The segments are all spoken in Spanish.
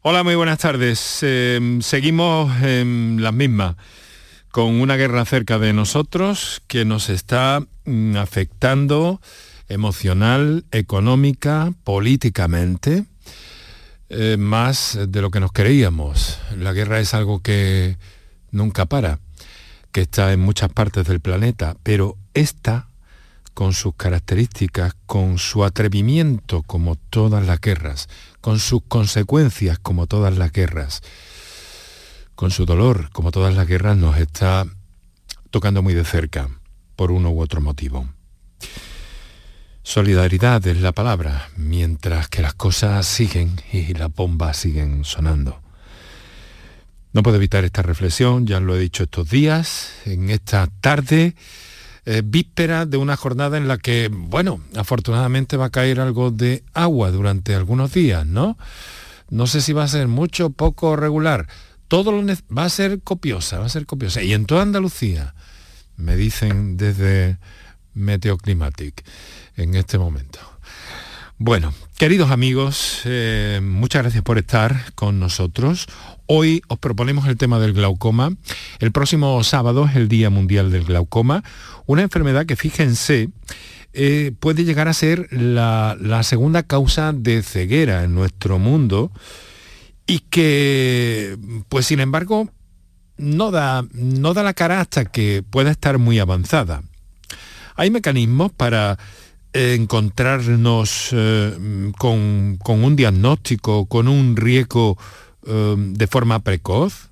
Hola, muy buenas tardes. Eh, seguimos en las mismas, con una guerra cerca de nosotros que nos está mm, afectando emocional, económica, políticamente, eh, más de lo que nos creíamos. La guerra es algo que nunca para, que está en muchas partes del planeta, pero esta, con sus características, con su atrevimiento como todas las guerras, con sus consecuencias como todas las guerras, con su dolor como todas las guerras, nos está tocando muy de cerca, por uno u otro motivo. Solidaridad es la palabra, mientras que las cosas siguen y las bombas siguen sonando. No puedo evitar esta reflexión, ya lo he dicho estos días, en esta tarde, eh, víspera de una jornada en la que, bueno, afortunadamente va a caer algo de agua durante algunos días, ¿no? No sé si va a ser mucho, poco, regular. Todo lo va a ser copiosa, va a ser copiosa. Y en toda Andalucía, me dicen desde Meteoclimatic en este momento. Bueno, queridos amigos, eh, muchas gracias por estar con nosotros. Hoy os proponemos el tema del glaucoma. El próximo sábado es el Día Mundial del Glaucoma, una enfermedad que, fíjense, eh, puede llegar a ser la, segunda causa de ceguera en nuestro mundo y que, pues sin embargo, no da, no da la cara hasta que pueda estar muy avanzada. Hay mecanismos para encontrarnos eh, con, un diagnóstico, con un riesgo eh, de forma precoz?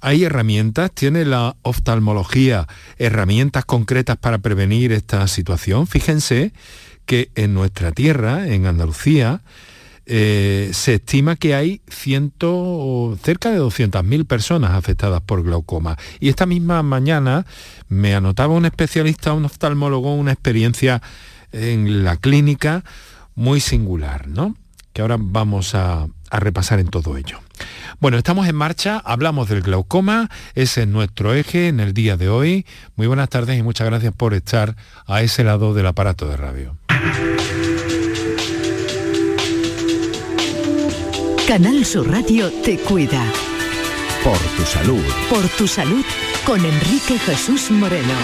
¿Hay herramientas? ¿Tiene la oftalmología herramientas concretas para prevenir esta situación? Fíjense que en nuestra tierra, en Andalucía, eh, se estima que hay ciento, cerca de 200.000 personas afectadas por glaucoma. Y esta misma mañana me anotaba un especialista, un oftalmólogo, una experiencia en la clínica muy singular, ¿no? Que ahora vamos a, repasar en todo ello. Bueno, estamos en marcha, hablamos del glaucoma, ese es nuestro eje en el día de hoy. Muy buenas tardes y muchas gracias por estar a ese lado del aparato de radio. Canal Sur Radio te cuida. Por tu salud. Por tu salud con Enrique Jesús Moreno.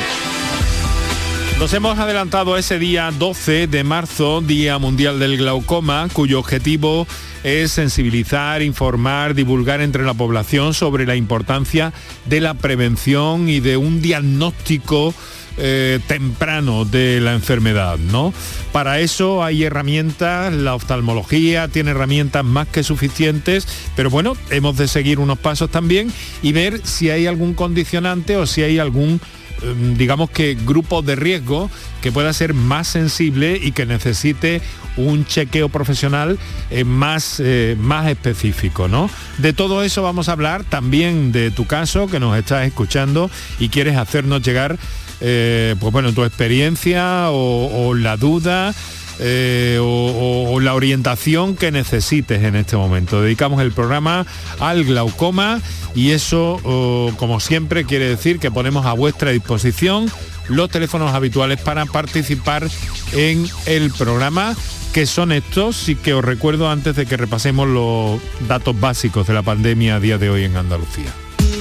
Nos hemos adelantado ese día 12 de marzo, Día Mundial del Glaucoma, cuyo objetivo es sensibilizar, informar, divulgar entre la población sobre la importancia de la prevención y de un diagnóstico eh, temprano de la enfermedad, ¿no? Para eso hay herramientas, la oftalmología tiene herramientas más que suficientes, pero bueno, hemos de seguir unos pasos también y ver si hay algún condicionante o si hay algún digamos que grupo de riesgo que pueda ser más sensible y que necesite un chequeo profesional eh, más, eh, más específico. ¿no? De todo eso vamos a hablar también de tu caso que nos estás escuchando y quieres hacernos llegar eh, pues bueno, tu experiencia o la duda eh, o, la orientación que necesites en este momento. Dedicamos el programa al glaucoma y eso, como siempre, quiere decir que ponemos a vuestra disposición los teléfonos habituales para participar en el programa que son estos y que os recuerdo antes de que repasemos los datos básicos de la pandemia a día de hoy en Andalucía.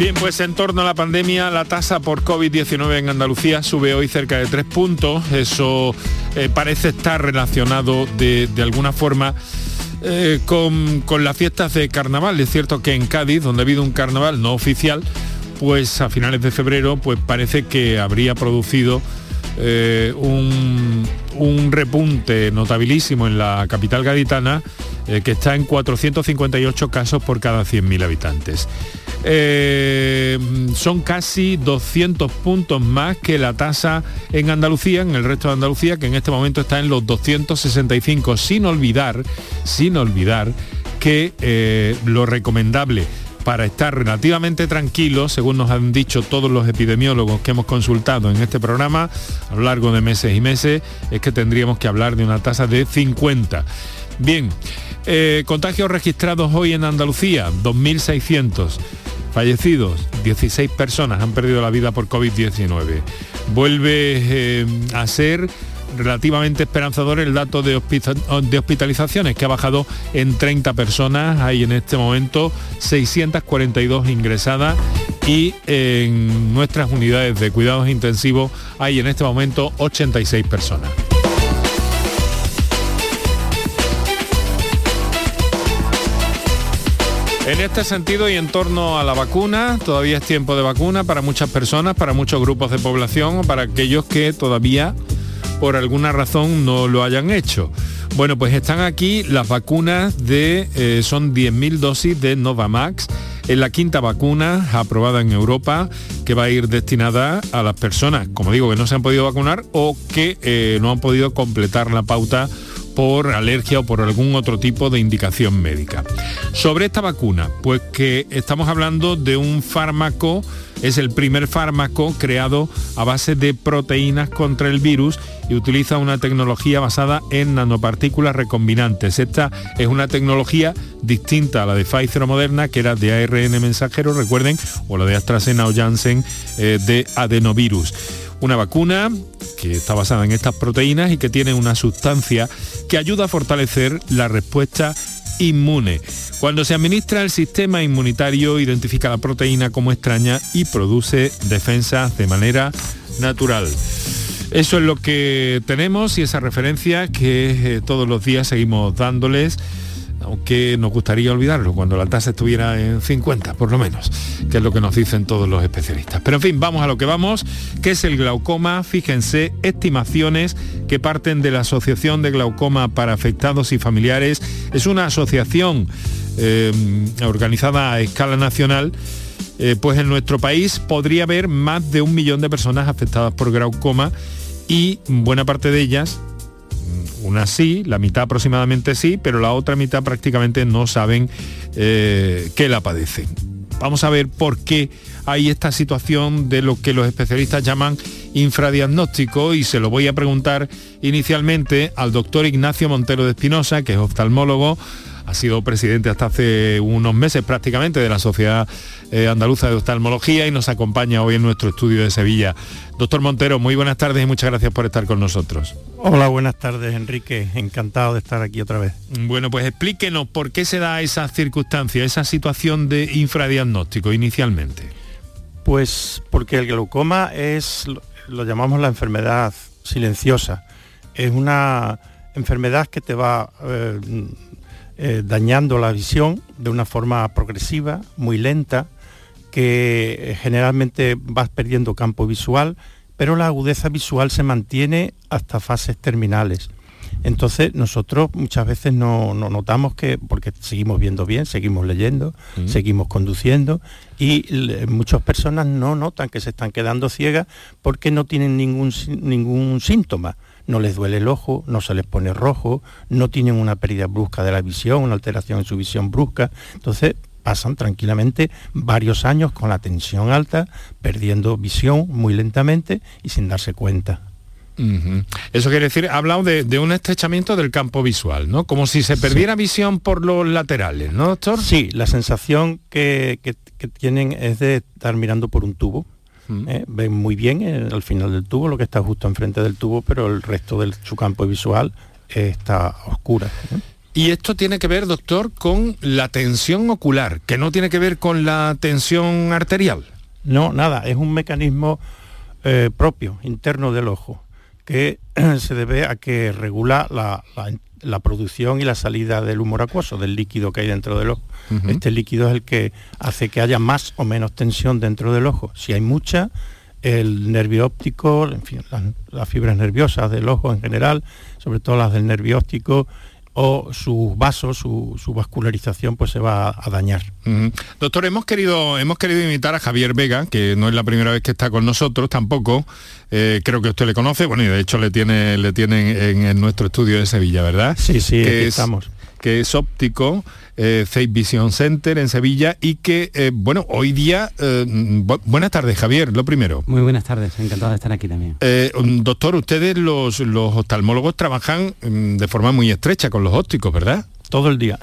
Bien, pues en torno a la pandemia, la tasa por COVID-19 en Andalucía sube hoy cerca de tres puntos. Eso eh, parece estar relacionado de, alguna forma eh, con, las fiestas de carnaval. Es cierto que en Cádiz, donde ha habido un carnaval no oficial, pues a finales de febrero, pues parece que habría producido eh, un, un, repunte notabilísimo en la capital gaditana, que está en 458 casos por cada 100.000 habitantes. Eh, son casi 200 puntos más que la tasa en Andalucía, en el resto de Andalucía, que en este momento está en los 265, sin olvidar, sin olvidar que eh, lo recomendable para estar relativamente tranquilos, según nos han dicho todos los epidemiólogos que hemos consultado en este programa a lo largo de meses y meses, es que tendríamos que hablar de una tasa de 50. Bien, eh, contagios registrados hoy en Andalucía, 2.600. Fallecidos, 16 personas han perdido la vida por COVID-19. Vuelve eh, a ser relativamente esperanzador el dato de, hospitalizaciones, que ha bajado en 30 personas. Hay en este momento 642 ingresadas y en nuestras unidades de cuidados intensivos hay en este momento 86 personas. En este sentido y en torno a la vacuna, todavía es tiempo de vacuna para muchas personas, para muchos grupos de población o para aquellos que todavía por alguna razón no lo hayan hecho. Bueno, pues están aquí las vacunas de, eh, son 10.000 dosis de Novamax. Es la quinta vacuna aprobada en Europa que va a ir destinada a las personas, como digo, que no se han podido vacunar o que eh, no han podido completar la pauta por alergia o por algún otro tipo de indicación médica. Sobre esta vacuna, pues que estamos hablando de un fármaco, es el primer fármaco creado a base de proteínas contra el virus y utiliza una tecnología basada en nanopartículas recombinantes. Esta es una tecnología distinta a la de Pfizer o Moderna, que era de ARN mensajero, recuerden, o la de AstraZeneca o Janssen eh, de adenovirus. Una vacuna que está basada en estas proteínas y que tiene una sustancia que ayuda a fortalecer la respuesta inmune. Cuando se administra el sistema inmunitario identifica la proteína como extraña y produce defensas de manera natural. Eso es lo que tenemos y esa referencia que eh, todos los días seguimos dándoles aunque nos gustaría olvidarlo cuando la tasa estuviera en 50 por lo menos, que es lo que nos dicen todos los especialistas. Pero en fin, vamos a lo que vamos, que es el glaucoma. Fíjense, estimaciones que parten de la Asociación de Glaucoma para Afectados y Familiares. Es una asociación eh, organizada a escala nacional. Eh, pues en nuestro país podría haber más de un millón de personas afectadas por glaucoma y buena parte de ellas una sí, la mitad aproximadamente sí, pero la otra mitad prácticamente no saben eh, que la padecen. Vamos a ver por qué hay esta situación de lo que los especialistas llaman infradiagnóstico y se lo voy a preguntar inicialmente al doctor Ignacio Montero de Espinosa, que es oftalmólogo, ha sido presidente hasta hace unos meses prácticamente de la Sociedad eh, Andaluza de Oftalmología y nos acompaña hoy en nuestro estudio de Sevilla. Doctor Montero, muy buenas tardes y muchas gracias por estar con nosotros. Hola, buenas tardes Enrique, encantado de estar aquí otra vez. Bueno, pues explíquenos por qué se da esa circunstancia, esa situación de infradiagnóstico inicialmente. Pues porque el glaucoma es, lo llamamos la enfermedad silenciosa, es una enfermedad que te va eh, eh, dañando la visión de una forma progresiva, muy lenta, que eh, generalmente vas perdiendo campo visual, pero la agudeza visual se mantiene hasta fases terminales. Entonces nosotros muchas veces no, notamos que, porque seguimos viendo bien, seguimos leyendo, seguimos conduciendo y muchas personas no notan que se están quedando ciegas porque no tienen ningún, ningún síntoma no les duele el ojo, no se les pone rojo, no tienen una pérdida brusca de la visión, una alteración en su visión brusca. Entonces pasan tranquilamente varios años con la tensión alta, perdiendo visión muy lentamente y sin darse cuenta. Eso quiere decir, ha hablado de, un estrechamiento del campo visual, ¿no? Como si se perdiera visión por los laterales, ¿no, doctor? Sí, la sensación que tienen es de estar mirando por un tubo. ¿Eh? ven muy bien eh, al final del tubo, lo que está justo enfrente del tubo, pero el resto de su campo visual está oscura. Y esto tiene que ver, doctor, con la tensión ocular, que no tiene que ver con la tensión arterial. No, nada, es un mecanismo eh, propio, interno del ojo, que se debe a que regula la, la producción y la salida del humor acuoso, del líquido que hay dentro del ojo. Este líquido es el que hace que haya más o menos tensión dentro del ojo. Si hay mucha, el nervio óptico, en fin, las, fibras nerviosas del ojo en general, sobre todo las del nervio óptico, o sus vasos, su, vascularización, pues se va a, dañar. Doctor, hemos querido, hemos querido invitar a Javier Vega, que no es la primera vez que está con nosotros tampoco. Eh, creo que usted le conoce, bueno, y de hecho le tiene, le tienen en, nuestro estudio de Sevilla, ¿verdad? Sí, sí, que estamos que es óptico, eh, Vision Center en Sevilla y que, eh, bueno, hoy día, eh, buenas tardes Javier, lo primero. Muy buenas tardes, encantado de estar aquí también. Eh, doctor, ustedes los, los oftalmólogos trabajan mm, de forma muy estrecha con los ópticos, ¿verdad? Todo el día.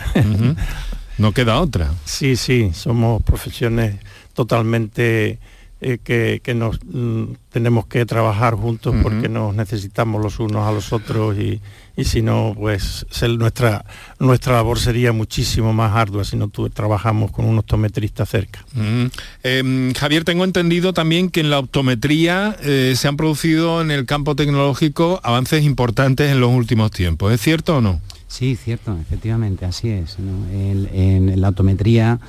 No queda otra. Sí, sí, somos profesiones totalmente eh, que, nos mm, tenemos que trabajar juntos porque nos necesitamos los unos a los otros y, si no, pues nuestra, nuestra labor sería muchísimo más ardua si no trabajamos con un optometrista cerca. Em, Javier, tengo entendido también que en la optometría eh, se han producido en el campo tecnológico avances importantes en los últimos tiempos. ¿Es cierto o no? Sí, cierto, efectivamente, así es. en la optometría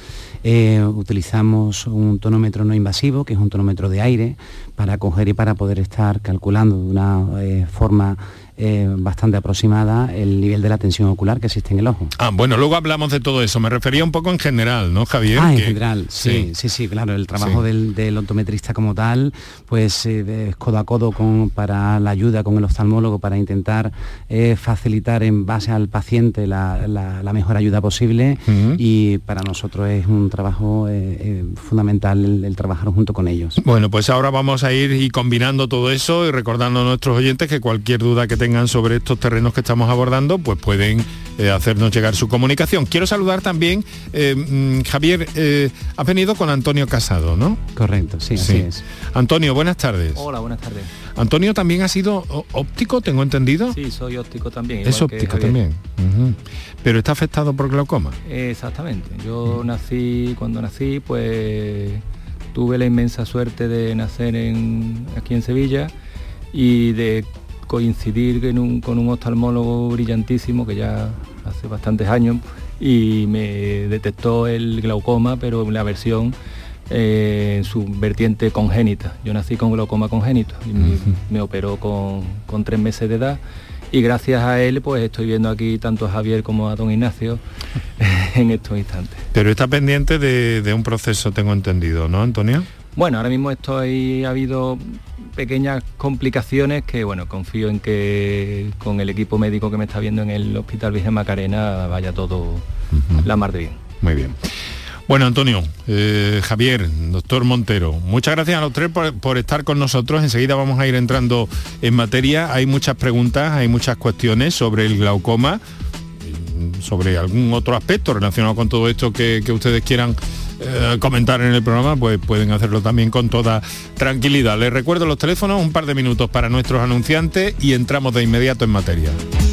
eh, utilizamos un tonómetro no invasivo, que es un tonómetro de aire, para coger y para poder estar calculando de una eh, forma eh, bastante aproximada el nivel de la tensión ocular que existe en el ojo. Ah, bueno, luego hablamos de todo eso. Me refería un poco en general, ¿no, Javier? Ah, en general, sí, sí, sí, claro. El trabajo del, del, optometrista como tal, pues eh, es codo a codo con, para la ayuda con el oftalmólogo para intentar eh, facilitar en base al paciente la, mejor ayuda posible y para nosotros es un trabajo fundamental el, trabajar junto con ellos. Bueno, pues ahora vamos a ir y combinando todo eso y recordando a nuestros oyentes que cualquier duda que tengan sobre estos terrenos que estamos abordando, pues pueden eh, hacernos llegar su comunicación. Quiero saludar también, eh, mm, Javier, eh, has venido con Antonio Casado, ¿no? Correcto, sí, así es. Antonio, buenas tardes. Hola, buenas tardes. Antonio también ha sido óptico, tengo entendido. Sí, soy óptico también. Es óptico también. Pero está afectado por glaucoma. Exactamente. Yo nací, cuando nací, pues tuve la inmensa suerte de nacer en, aquí en Sevilla y de coincidir con un oftalmólogo brillantísimo que ya hace bastantes años y me detectó el glaucoma, pero en la versión eh, en su vertiente congénita. Yo nací con glaucoma congénito y me, operó con, tres meses de edad y gracias a él pues estoy viendo aquí tanto a Javier como a don Ignacio en estos instantes. Pero está pendiente de, de un proceso, tengo entendido, ¿no, Antonio? Bueno, ahora mismo estoy, ha habido pequeñas complicaciones que, bueno, confío en que con el equipo médico que me está viendo en el Hospital Virgen Macarena vaya todo la mar de bien. Muy bien. Bueno, Antonio, eh, Javier, doctor Montero, muchas gracias a los tres por, estar con nosotros. Enseguida vamos a ir entrando en materia. Hay muchas preguntas, hay muchas cuestiones sobre el glaucoma, sobre algún otro aspecto relacionado con todo esto que ustedes quieran eh, comentar en el programa, pues pueden hacerlo también con toda tranquilidad. Les recuerdo los teléfonos, un par de minutos para nuestros anunciantes y entramos de inmediato en materia.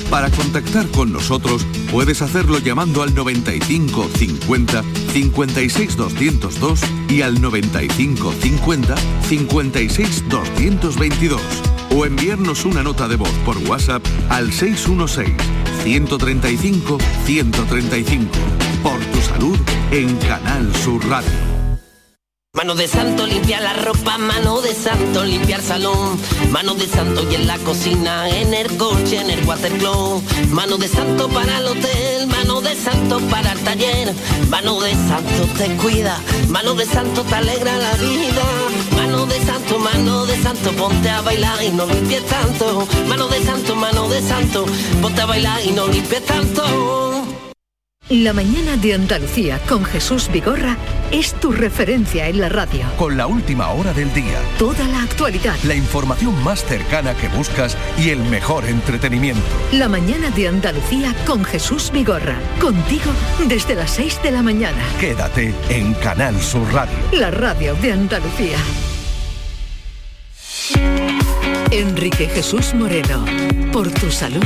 Para contactar con nosotros puedes hacerlo llamando al 95 50 56 202 y al 95 50 56 222 o enviarnos una nota de voz por WhatsApp al 616 135 135 por tu salud en Canal Sur Radio. Mano de santo limpia la ropa, mano de santo limpiar salón, mano de santo y en la cocina, en el coche, en el watercloak, mano de santo para el hotel, mano de santo para el taller, mano de santo te cuida, mano de santo te alegra la vida, mano de santo, mano de santo, ponte a bailar y no limpies tanto, mano de santo, mano de santo, ponte a bailar y no limpies tanto. La mañana de Andalucía con Jesús Vigorra es tu referencia en la radio. Con la última hora del día. Toda la actualidad. La información más cercana que buscas y el mejor entretenimiento. La mañana de Andalucía con Jesús Vigorra. Contigo desde las 6 de la mañana. Quédate en Canal Sur Radio. La radio de Andalucía. Enrique Jesús Moreno. Por tu salud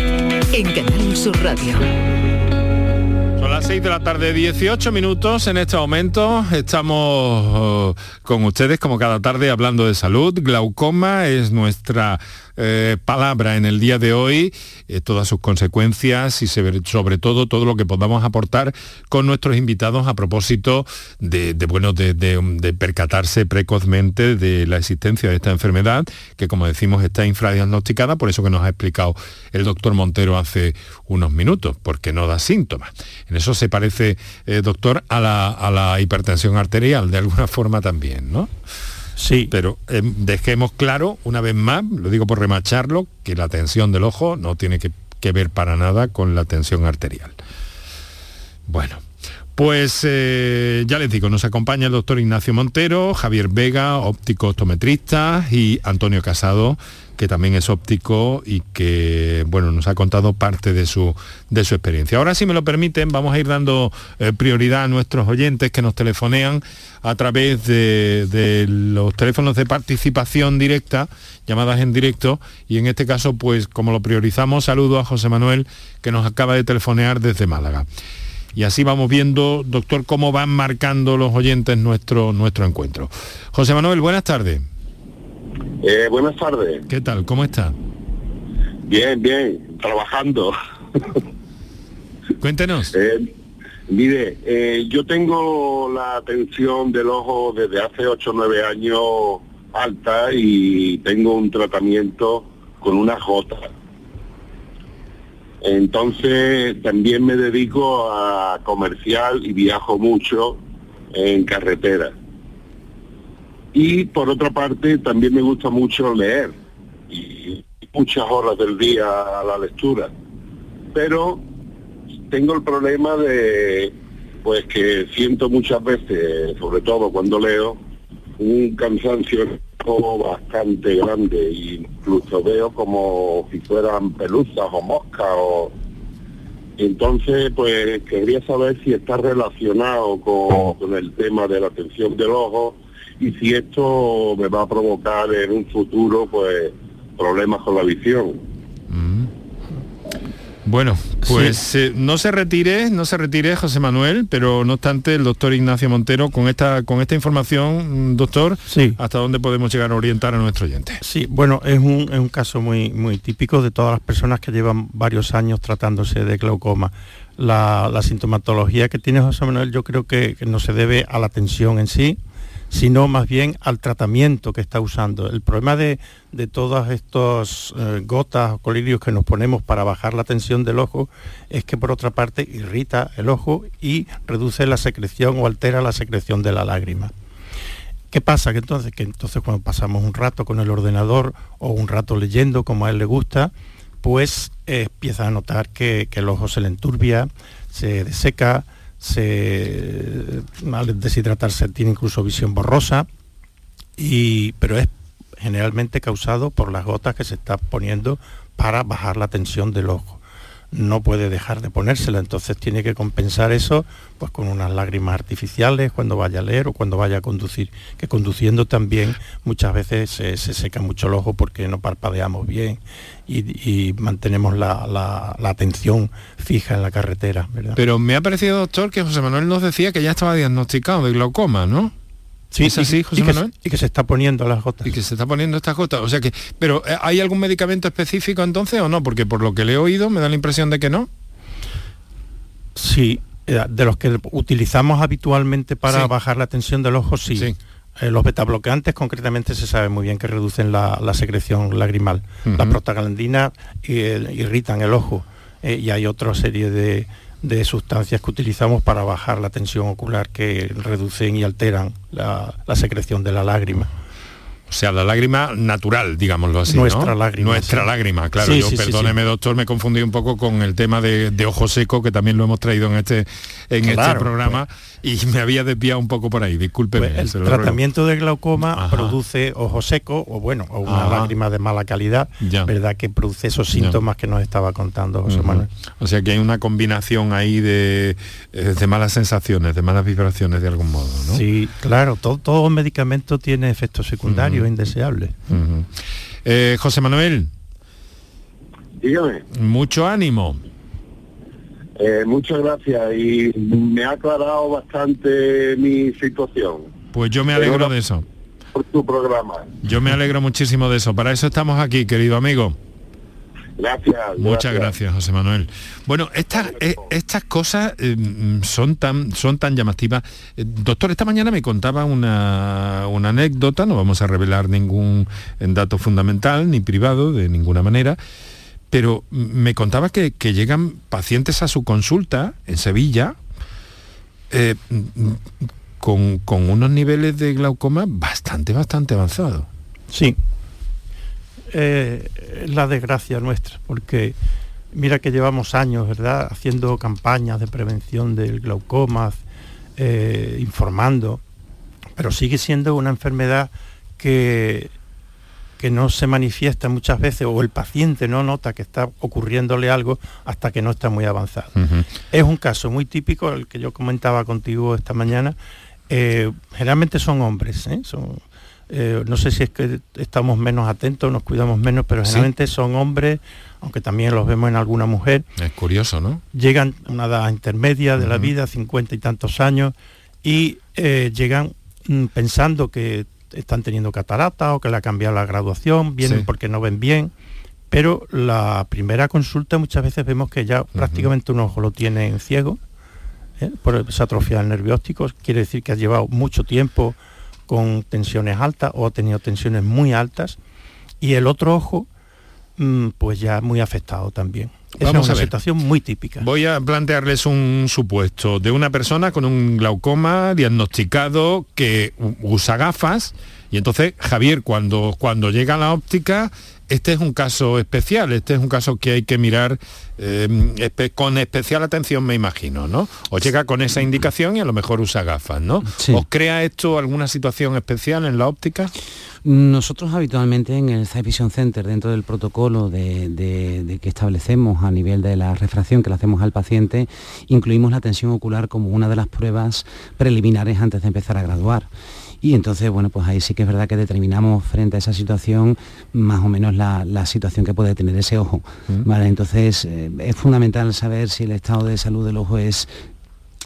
en Canal Sur Radio. 6 de la tarde, 18 minutos en este momento. Estamos oh, con ustedes como cada tarde hablando de salud. Glaucoma es nuestra eh, palabra en el día de hoy, eh, todas sus consecuencias y sobre todo todo lo que podamos aportar con nuestros invitados a propósito de, bueno, de, percatarse precozmente de la existencia de esta enfermedad, que como decimos está infradiagnosticada, por eso que nos ha explicado el doctor Montero hace unos minutos, porque no da síntomas. En eso se parece, eh, doctor, a la, a la hipertensión arterial, de alguna forma también, ¿no? Sí. Pero em, dejemos claro, una vez más, lo digo por remacharlo, que la tensión del ojo no tiene que, ver para nada con la tensión arterial. Bueno, pues eh, ya les digo, nos acompaña el doctor Ignacio Montero, Javier Vega, óptico optometrista, y Antonio Casado, que también es óptico y que bueno, nos ha contado parte de su, de su experiencia. Ahora, si me lo permiten, vamos a ir dando eh, prioridad a nuestros oyentes que nos telefonean a través de, de, los teléfonos de participación directa, llamadas en directo, y en este caso, pues como lo priorizamos, saludo a José Manuel, que nos acaba de telefonear desde Málaga. Y así vamos viendo, doctor, cómo van marcando los oyentes nuestro, nuestro encuentro. José Manuel, buenas tardes. Eh, buenas tardes. ¿Qué tal? ¿Cómo está? Bien, bien, trabajando. Cuéntenos. Eh, mire, eh, yo tengo la tensión del ojo desde hace 8 o 9 años alta y tengo un tratamiento con una J. Entonces también me dedico a comercial y viajo mucho en carretera. Y por otra parte también me gusta mucho leer y muchas horas del día a la lectura. Pero tengo el problema de pues que siento muchas veces, sobre todo cuando leo, un cansancio bastante grande incluso veo como si fueran peluzas o moscas o entonces pues quería saber si está relacionado con, con el tema de la tensión del ojo y si esto me va a provocar en un futuro pues problemas con la visión. Mm. Bueno, pues sí. eh, no se retire, no se retire José Manuel, pero no obstante el doctor Ignacio Montero, con esta, con esta información, doctor, sí. ¿hasta dónde podemos llegar a orientar a nuestro oyente? Sí, bueno, es un, es un caso muy, muy típico de todas las personas que llevan varios años tratándose de glaucoma. La, la sintomatología que tiene José Manuel yo creo que, que no se debe a la tensión en sí, sino más bien al tratamiento que está usando. El problema de, de todas estas eh, gotas o colirios que nos ponemos para bajar la tensión del ojo es que por otra parte irrita el ojo y reduce la secreción o altera la secreción de la lágrima. ¿Qué pasa? Que entonces, que entonces cuando pasamos un rato con el ordenador o un rato leyendo como a él le gusta, pues eh, empieza a notar que, que el ojo se le enturbia, se deseca, se, al deshidratarse tiene incluso visión borrosa, y, pero es generalmente causado por las gotas que se está poniendo para bajar la tensión del ojo. No puede dejar de ponérsela, entonces tiene que compensar eso pues con unas lágrimas artificiales cuando vaya a leer o cuando vaya a conducir, que conduciendo también muchas veces se, se seca mucho el ojo porque no parpadeamos bien y, y mantenemos la, la, la, atención fija en la carretera. ¿verdad? Pero me ha parecido, doctor, que José Manuel nos decía que ya estaba diagnosticado de glaucoma, ¿no? Sí, ¿Es así, y, José y que, Manuel? y que se está poniendo las gotas. Y que se está poniendo estas gotas. O sea que, pero eh, ¿hay algún medicamento específico entonces o no? Porque por lo que le he oído me da la impresión de que no. Sí, eh, de los que utilizamos habitualmente para sí. bajar la tensión del ojo, sí. sí. Eh, los betabloqueantes concretamente se sabe muy bien que reducen la, la secreción lagrimal. Uh -huh. Las prostaglandinas eh, irritan el ojo y hay otra serie de, de sustancias que utilizamos para bajar la tensión ocular que reducen y alteran la, la secreción de la lágrima. O sea, la lágrima natural, digámoslo así. Nuestra ¿no? lágrima. Nuestra sí. lágrima, claro. Sí, yo, sí, perdóneme, doctor, me confundí un poco con el tema de, de, ojo seco, que también lo hemos traído en este, en claro, este programa, pues. y me había desviado un poco por ahí, discúlpeme. Pues el tratamiento de glaucoma Ajá. produce ojo seco, o bueno, o una Ajá. lágrima de mala calidad, ya. ¿verdad? Que produce esos síntomas ya. que nos estaba contando José uh -huh. Manuel. O sea que hay una combinación ahí de, eh, de malas sensaciones, de malas vibraciones de algún modo, ¿no? Sí, claro, todo, todo medicamento tiene efectos secundarios uh -huh. Indeseables. Uh -huh. eh, José Manuel. Dígame. Mucho ánimo. Eh, muchas gracias y me ha aclarado bastante mi situación. Pues yo me alegro de eso. Por tu programa. Yo me alegro muchísimo de eso. Para eso estamos aquí, querido amigo. Gracias. Muchas gracias, gracias José Manuel. Bueno, estas, eh, estas cosas eh, son, tan, son tan llamativas. Eh, doctor, esta mañana me contaba una, una, anécdota, no vamos a revelar ningún dato fundamental ni privado de ninguna manera, pero me contaba que, que llegan pacientes a su consulta en Sevilla eh, con, con unos niveles de glaucoma bastante, bastante avanzados. Sí, eh, la desgracia nuestra, porque Mira que llevamos años, ¿verdad?, haciendo campañas de prevención del glaucoma, eh, informando, pero sigue siendo una enfermedad que, que no se manifiesta muchas veces o el paciente no nota que está ocurriéndole algo hasta que no está muy avanzado. Es un caso muy típico, el que yo comentaba contigo esta mañana. Eh, generalmente son hombres, ¿eh? son, eh, no sé si es que estamos menos atentos, nos cuidamos menos, pero generalmente son hombres, aunque también los vemos en alguna mujer. Es curioso, ¿no? Llegan a una edad intermedia de la vida, cincuenta y tantos años, y llegan mm, pensando que están teniendo catarata o que le ha cambiado la graduación, vienen porque no ven bien, pero la primera consulta muchas veces vemos que ya prácticamente un ojo lo tienen ciego, ¿eh? por esa atrofia del nervio óptico, quiere decir que ha llevado mucho tiempo con tensiones altas o ha tenido tensiones muy altas, y el otro ojo mm, pues ya muy afectado también. es una situación muy típica. Voy a plantearles un supuesto de una persona con un glaucoma diagnosticado que usa gafas y entonces Javier cuando, cuando llega a la óptica este es un caso especial, este es un caso que hay que mirar em, con especial atención, me imagino, ¿no? O llega con esa indicación y a lo mejor usa gafas, ¿no? ¿Os crea esto alguna situación especial en la óptica? Nosotros habitualmente en el Sight Vision Center, dentro del protocolo de, que establecemos a nivel de la refracción que le hacemos al paciente, incluimos la tensión ocular como una de las pruebas preliminares antes de empezar a graduar. Y entonces, bueno, pues ahí sí que es verdad que determinamos frente a esa situación más o menos la, situación que puede tener ese ojo. Mm. Entonces, eh, es fundamental saber si el estado de salud del ojo es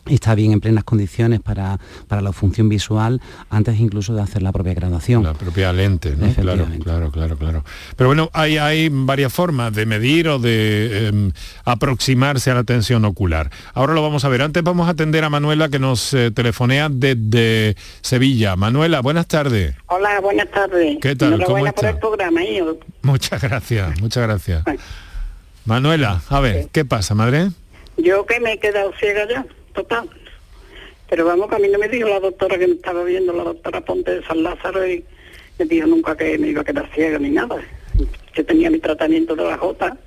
está bien en plenas condiciones para, la función visual antes incluso de hacer la propia graduación. La propia lente, ¿no? Claro, claro, claro, claro. Pero bueno, hay, hay varias formas de medir o de em, aproximarse a la tensión ocular. Ahora lo vamos a ver. Antes vamos a atender a Manuela que nos eh, telefonea desde Sevilla. Manuela, buenas tardes. Hola, buenas tardes. ¿Qué tal? ¿Cómo está? por el programa. Muchas gracias, muchas gracias. Manuela, a ver, ¿qué pasa, madre? Yo que me he quedado ciega ya total. Pero vamos, que a mí no me dijo la doctora que me estaba viendo, la doctora Ponte de San Lázaro, y me dijo nunca que me iba a quedar ciega ni nada. Yo tenía mi tratamiento de la J,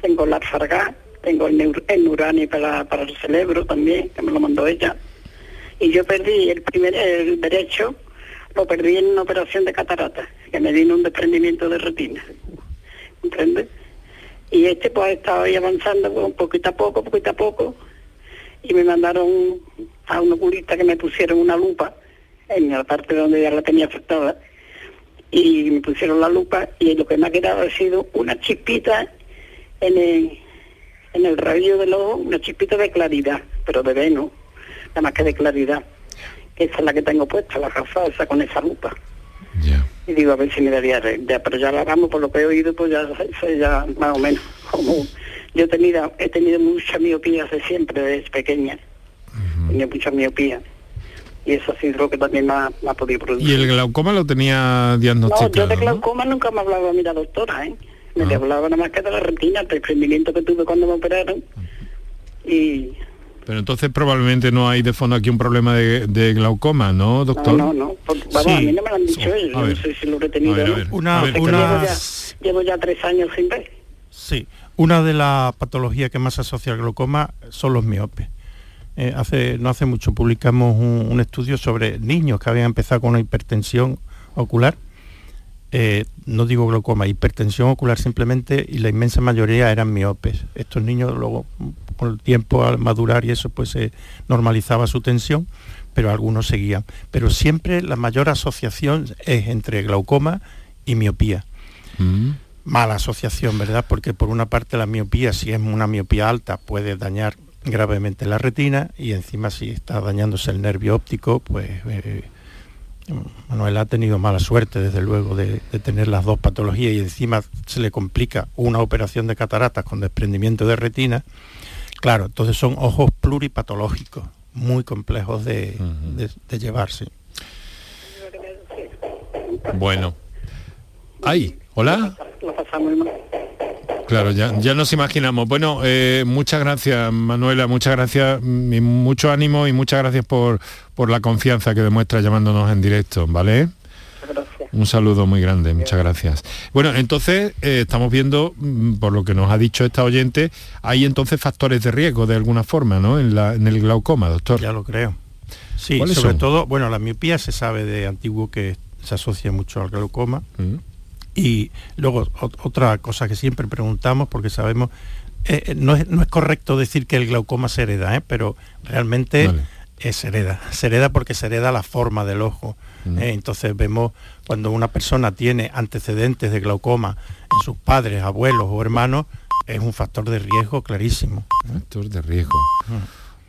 tengo la Alfargá, tengo el, Nurani para, para el cerebro también, que me lo mandó ella. Y yo perdí el primer el derecho, lo perdí en una operación de catarata, que me vino un desprendimiento de retina. ¿Entiendes? Y este pues ha estado ahí avanzando pues, poquito a poco, poquito a poco, y me mandaron a un oculista que me pusieron una lupa en la parte donde ya la tenía afectada y me pusieron la lupa y lo que me ha quedado ha sido una chispita en el, en el rabillo del ojo, una chispita de claridad, pero de veno, nada más que de claridad. Esa es la que tengo puesta, la gafa esa con esa lupa. Y digo, a ver si me daría, pero ya la vamos, por lo que he oído, pues ya, ya más o menos como yo he tenido, he tenido mucha miopía desde siempre, desde pequeña. Tenía mucha miopía. Y eso ha sido lo que también me ha, podido producir. ¿Y el glaucoma lo tenía diagnosticado? No, yo de glaucoma nunca me hablaba a mí la doctora, ¿eh? Me ah. hablaba nada más que de la retina, el desprendimiento que tuve cuando me operaron. Y... Pero entonces probablemente no hay de fondo aquí un problema de, glaucoma, ¿no, doctor? No, no, no. a mí no me lo han dicho ellos, no sé si lo he tenido. Una, Llevo, ya, llevo ya tres años sin ver. Sí, una de las patologías que más se asocia al glaucoma son los miopes. Eh, no hace mucho publicamos un, estudio sobre niños que habían empezado con una hipertensión ocular. Eh, no digo glaucoma, hipertensión ocular simplemente y la inmensa mayoría eran miopes. Estos niños luego con el tiempo al madurar y eso pues se normalizaba su tensión, pero algunos seguían. Pero siempre la mayor asociación es entre glaucoma y miopía. Mm mala asociación, ¿verdad? Porque por una parte la miopía, si es una miopía alta, puede dañar gravemente la retina y encima si está dañándose el nervio óptico, pues eh, Manuel ha tenido mala suerte desde luego de, tener las dos patologías y encima se le complica una operación de cataratas con desprendimiento de retina. Claro, entonces son ojos pluripatológicos, muy complejos de, de llevarse. Bueno. Ahí, hola. Claro, ya, ya nos imaginamos. Bueno, eh, muchas gracias Manuela, muchas gracias, y mucho ánimo y muchas gracias por, por la confianza que demuestra llamándonos en directo, ¿vale? Gracias. Un saludo muy grande, muchas gracias. Bueno, entonces eh, estamos viendo, mm, por lo que nos ha dicho esta oyente, hay entonces factores de riesgo de alguna forma, ¿no? En, la, en el glaucoma, doctor. Ya lo creo. Sí, sobre todo, bueno, la miopía se sabe de antiguo que se asocia mucho al glaucoma. Mm. Y luego otra cosa que siempre preguntamos, porque sabemos, eh, eh, no, es, correcto decir que el glaucoma se hereda, ¿eh? pero realmente es hereda. Se hereda porque se hereda la forma del ojo. Mm. Entonces vemos cuando una persona tiene antecedentes de glaucoma en sus padres, abuelos o hermanos, es un factor de riesgo clarísimo. Factor de riesgo.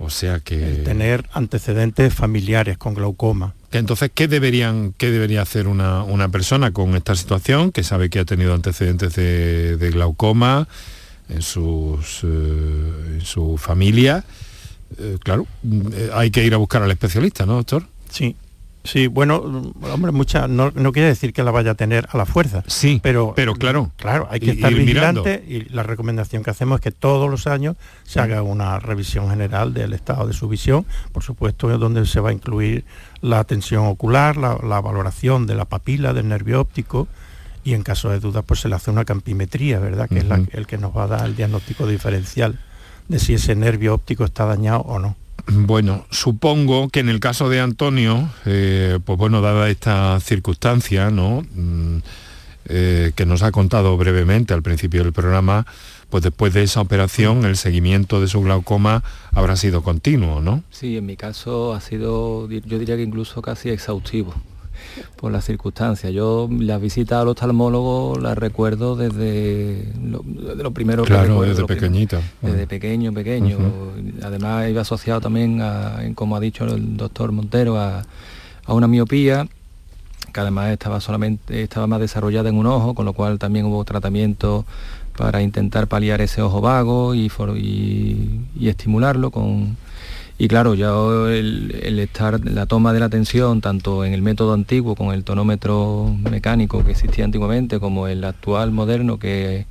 O sea que... tener antecedentes familiares con glaucoma. Entonces, ¿qué, deberían, qué debería hacer una, persona con esta situación, que sabe que ha tenido antecedentes de, glaucoma en, sus, eh, en su familia? Eh, claro, eh, hay que ir a buscar al especialista, ¿no, doctor? Sí, Sí, bueno, hombre, mucha, no, quiere decir que la vaya a tener a la fuerza. Sí, pero, pero claro. Claro, hay que estar vigilante y la recomendación que hacemos es que todos los años se haga una revisión general del estado de su visión, por supuesto, donde se va a incluir la tensión ocular, la, valoración de la papila, del nervio óptico, y en caso de duda pues se le hace una campimetría, ¿verdad? Que es el que nos va a dar el diagnóstico diferencial de si ese nervio óptico está dañado o no. Bueno, supongo que en el caso de Antonio, eh, pues bueno, dada esta circunstancia, ¿no? Mm, eh, que nos ha contado brevemente al principio del programa, pues después de esa operación el seguimiento de su glaucoma habrá sido continuo, ¿no? Sí, en mi caso ha sido, yo diría que incluso casi exhaustivo por las circunstancias. Yo las visitas al oftalmólogo las recuerdo desde lo, primero que recuerdo, desde pequeñita. Desde pequeño, pequeño. Además iba asociado también, a, como ha dicho el doctor Montero, a, una miopía que además estaba solamente estaba más desarrollada en un ojo, con lo cual también hubo tratamiento para intentar paliar ese ojo vago y, y estimularlo con, y claro, ya el, estar, la toma de la tensión, tanto en el método antiguo con el tonómetro mecánico que existía antiguamente, como el actual moderno, que,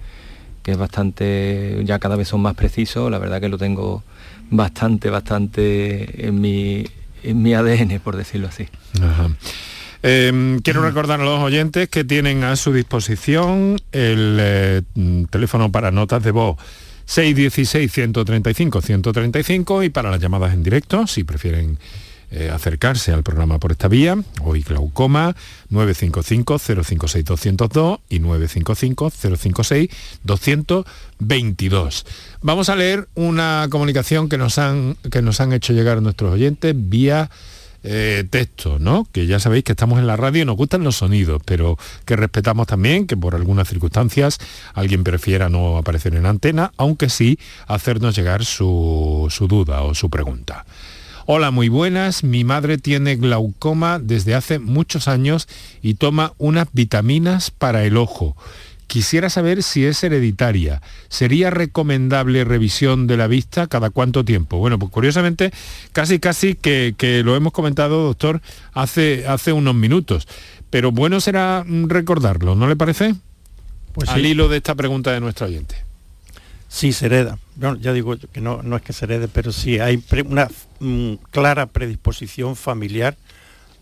es bastante, ya cada vez son más precisos, la verdad que lo tengo bastante, bastante en mi, en mi ADN, por decirlo así. Em, quiero recordar a los oyentes que tienen a su disposición el eh, teléfono para notas de voz 616-135-135 y para las llamadas en directo, si prefieren eh, acercarse al programa por esta vía, hoy glaucoma 955-056-202 y 955-056-222. Vamos a leer una comunicación que nos han, que nos han hecho llegar nuestros oyentes vía eh, texto, ¿no? Que ya sabéis que estamos en la radio y nos gustan los sonidos, pero que respetamos también que por algunas circunstancias alguien prefiera no aparecer en antena, aunque sí hacernos llegar su, su duda o su pregunta. Hola, muy buenas. Mi madre tiene glaucoma desde hace muchos años y toma unas vitaminas para el ojo. Quisiera saber si es hereditaria. ¿Sería recomendable revisión de la vista cada cuánto tiempo? Bueno, pues curiosamente, casi casi que, lo hemos comentado, doctor, hace, hace unos minutos. Pero bueno será recordarlo, ¿no le parece? Pues Al hilo de esta pregunta de nuestro oyente. Sí, se hereda. ya digo que no, no es que se herede, pero sí hay una mm, clara predisposición familiar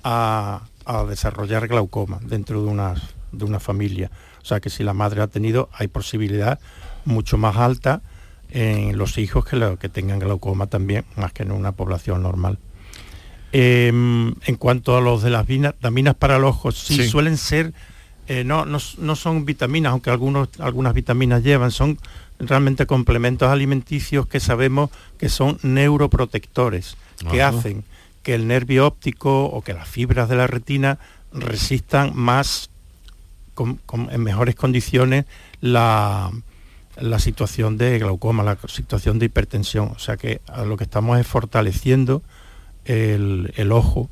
a, desarrollar glaucoma dentro de una, de una familia. O sea que si la madre ha tenido, hay posibilidad mucho más alta en los hijos que, lo, que tengan glaucoma también, más que en una población normal. Em, en cuanto a los de las vitaminas para los ojos, sí, suelen ser, eh, no, no, son vitaminas, aunque algunos, algunas vitaminas llevan, son realmente complementos alimenticios que sabemos que son neuroprotectores, que hacen que el nervio óptico o que las fibras de la retina resistan más en mejores condiciones la, situación de glaucoma, la situación de hipertensión. O sea que lo que estamos es fortaleciendo el, ojo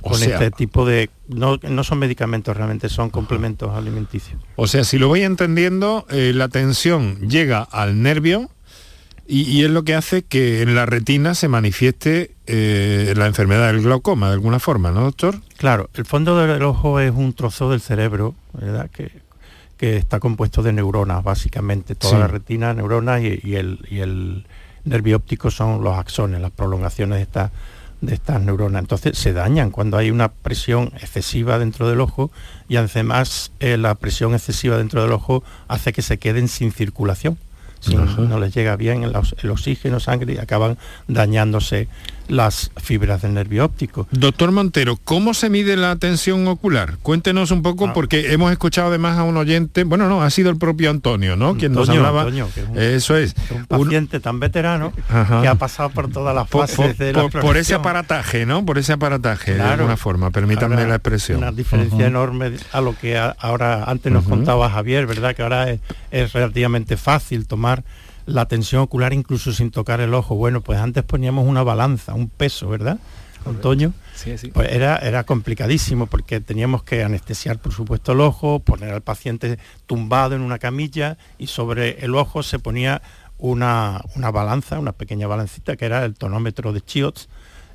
con este tipo de... No, son medicamentos realmente, son complementos alimenticios. O sea, si lo voy entendiendo, eh, la tensión llega al nervio y, es lo que hace que en la retina se manifieste eh, la enfermedad del glaucoma de alguna forma, ¿no, doctor? Claro, el fondo del ojo es un trozo del cerebro, ¿verdad? Que, está compuesto de neuronas, básicamente. Toda la retina, neuronas y, el, nervio óptico son los axones, las prolongaciones de, de estas neuronas. Entonces se dañan cuando hay una presión excesiva dentro del ojo y además eh, la presión excesiva dentro del ojo hace que se queden sin circulación. Si no les llega bien el, oxígeno, sangre y acaban dañándose las fibras del nervio óptico. Doctor Montero, ¿cómo se mide la tensión ocular? Cuéntenos un poco, Ah. porque hemos escuchado además a un oyente, bueno, no, ha sido el propio Antonio, ¿no? Quien nos hablaba. Antonio, que es un- Eso es. Un paciente tan veterano Ajá. que ha pasado por todas las fases por- de la por- por ese aparataje, ¿no? Por ese aparataje, de alguna forma, permítanme la expresión. Una diferencia Ujú. enorme a lo que ahora antes nos contaba Javier, ¿verdad? Que ahora es, es relativamente fácil tomar la tensión ocular incluso sin tocar el ojo. Bueno, pues antes poníamos una balanza, un peso, ¿verdad? Antonio. Sí, sí. Pues era, era complicadísimo porque teníamos que anestesiar, por supuesto, el ojo, poner al paciente tumbado en una camilla y sobre el ojo se ponía una, una balanza, una pequeña balancita que era el tonómetro de Chiotz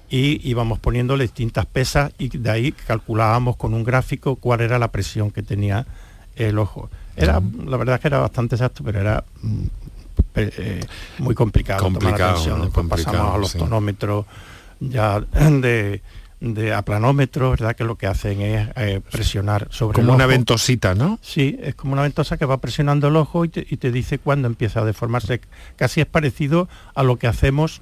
y íbamos poniéndole distintas pesas y de ahí calculábamos con un gráfico cuál era la presión que tenía el ojo. Era, la verdad que era bastante exacto, pero era mm, eh, muy complicado. tomar Complicado, tensión. ¿no? Después Complicado, pasamos a los sí. tonómetros ya de, de aplanómetros, ¿verdad? Que lo que hacen es eh, presionar sobre Como el una ventosita, ¿no? Sí, es como una ventosa que va presionando el ojo y te, y te dice cuándo empieza a deformarse. Casi es parecido a lo que hacemos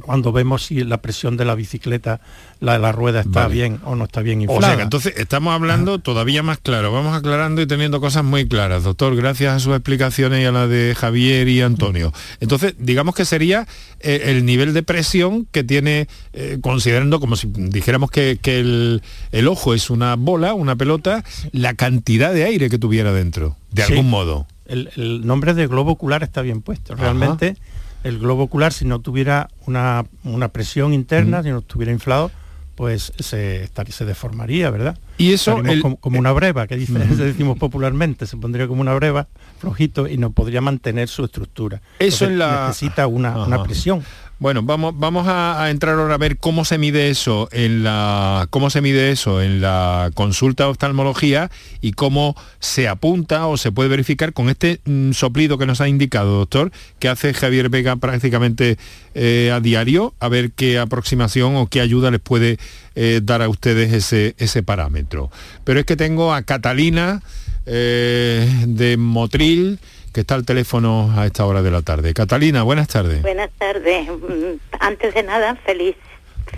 cuando vemos si la presión de la bicicleta, la de la rueda está Vale. bien o no está bien O inflada. sea que entonces estamos hablando todavía más claro, vamos aclarando y teniendo cosas muy claras, doctor, gracias a sus explicaciones y a la de Javier y Antonio. Entonces, digamos que sería eh, el nivel de presión que tiene, eh, considerando como si dijéramos que, que el, el ojo es una bola, una pelota, la cantidad de aire que tuviera dentro, de Sí. algún modo. el, el nombre de globo ocular está bien puesto. Realmente el globo ocular, si no tuviera una, una presión interna, si no estuviera inflado, pues se, se deformaría, ¿verdad? Y eso, el- como, como una breva, que dice, decimos popularmente, se pondría como una breva, flojito, y no podría mantener su estructura. Eso Entonces, en la- Necesita una, una presión. Bueno, vamos, vamos a, entrar ahora a ver cómo se mide eso en la cómo se mide eso en la consulta de oftalmología y cómo se apunta o se puede verificar con este mm, soplido que nos ha indicado, doctor, que hace Javier Vega prácticamente eh, a diario, a ver qué aproximación o qué ayuda les puede eh, dar a ustedes ese, ese parámetro. Pero es que tengo a Catalina eh, de Motril, que está al teléfono a esta hora de la tarde. Catalina, buenas tardes. Buenas tardes. Mm, Antes de nada, feliz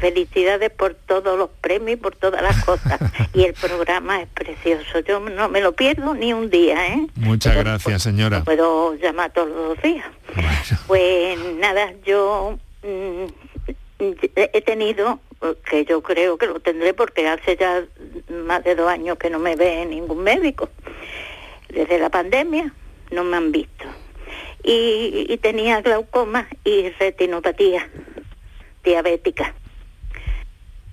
felicidades por todos los premios y por todas las cosas. y el programa es precioso. Yo no me lo pierdo ni un día, ¿eh? Muchas gracias, señora. Puedo llamar todos los días. Pues nada, yo mm, he tenido, que yo creo que lo tendré porque hace ya más de dos años que no me ve ningún médico. Desde la pandemia no me han visto. Y, y tenía glaucoma y retinopatía diabética.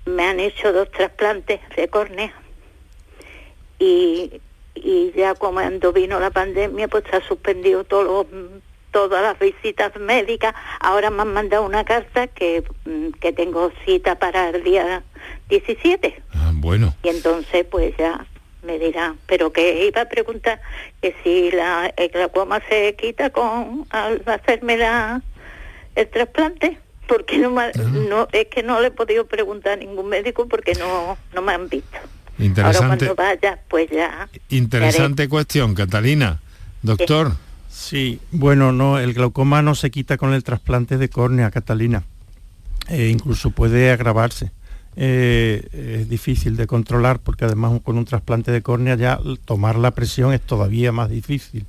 Me han hecho dos trasplantes de córnea y, y ya cuando vino la pandemia pues se ha suspendido todo lo- todas las visitas médicas. Ahora me han mandado una carta que, mm, que tengo cita para el día 17 Ah, bueno. y entonces pues ya me dirán, pero que iba a preguntar que si la, el glaucoma se quita con al hacerme la, el trasplante, porque no, me- no es que no le he podido preguntar a ningún médico porque no, no me han visto. Interesante, Ahora cuando vaya, pues ya. interesante cuestión, Catalina. Doctor, Sí, bueno, no, el glaucoma no se quita con el trasplante de córnea, Catalina. Eh, incluso puede agravarse. Eh, es difícil de controlar porque además con un trasplante de córnea ya tomar la presión es todavía más difícil.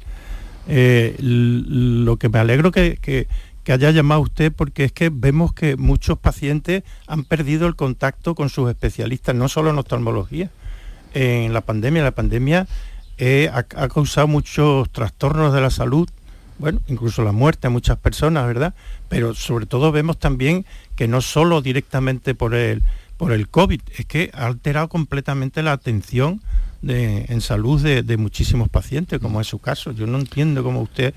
Eh, lo que me alegro que, que- que haya llamado usted porque es que vemos que muchos pacientes han perdido el contacto con sus especialistas, no solo en oftalmología. En la pandemia, la pandemia eh, ha, ha causado muchos trastornos de la salud, bueno, incluso la muerte a muchas personas, ¿verdad? Pero sobre todo vemos también que no solo directamente por el, por el COVID, es que ha alterado completamente la atención de- en salud de, de muchísimos pacientes, como es su caso. Yo no entiendo cómo usted,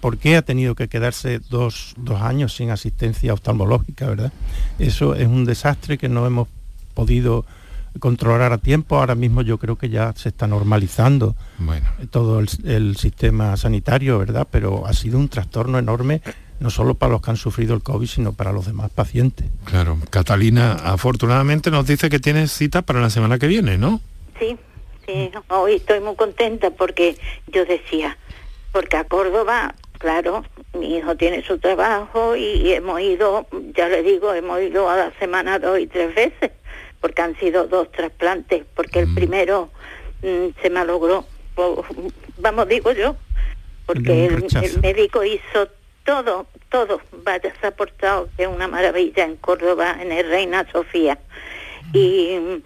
por qué ha tenido que quedarse dos, dos años sin asistencia oftalmológica, ¿verdad? Eso es un desastre que no hemos podido controlar a tiempo. Ahora mismo yo creo que ya se está normalizando bueno, todo el, el sistema sanitario, ¿verdad? Pero ha sido un trastorno enorme no solo para los que han sufrido el COVID, sino para los demás pacientes. Claro, Catalina, afortunadamente nos dice que tiene cita para la semana que viene, ¿no? Sí, sí, hoy estoy muy contenta porque yo decía, porque a Córdoba, claro, mi hijo tiene su trabajo y hemos ido, ya le digo, hemos ido a la semana dos y tres veces, porque han sido dos trasplantes, porque el primero mm, se malogró, vamos, digo yo, porque el, el, médico hizo todo, todo, vaya, se ha portado de una maravilla en Córdoba, en el Reina Sofía. Y,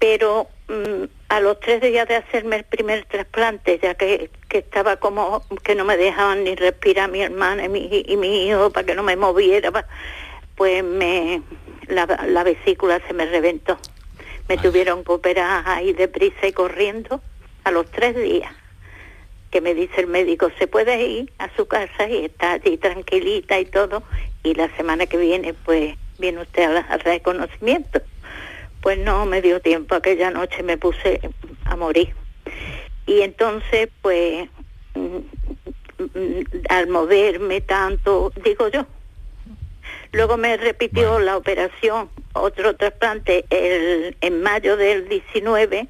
pero mm, a los tres días de hacerme el primer trasplante, ya que, que, estaba como que no me dejaban ni respirar mi hermana y mi, y mi hijo para que no me moviera, pues me la, la vesícula se me reventó. Me tuvieron que operar ahí deprisa y corriendo a los tres días que me dice el médico, se puede ir a su casa y está allí tranquilita y todo, y la semana que viene pues viene usted al reconocimiento. Pues no me dio tiempo, aquella noche me puse a morir. Y entonces pues mm, al moverme tanto, digo yo, luego me repitió la operación, otro trasplante el, en mayo del 19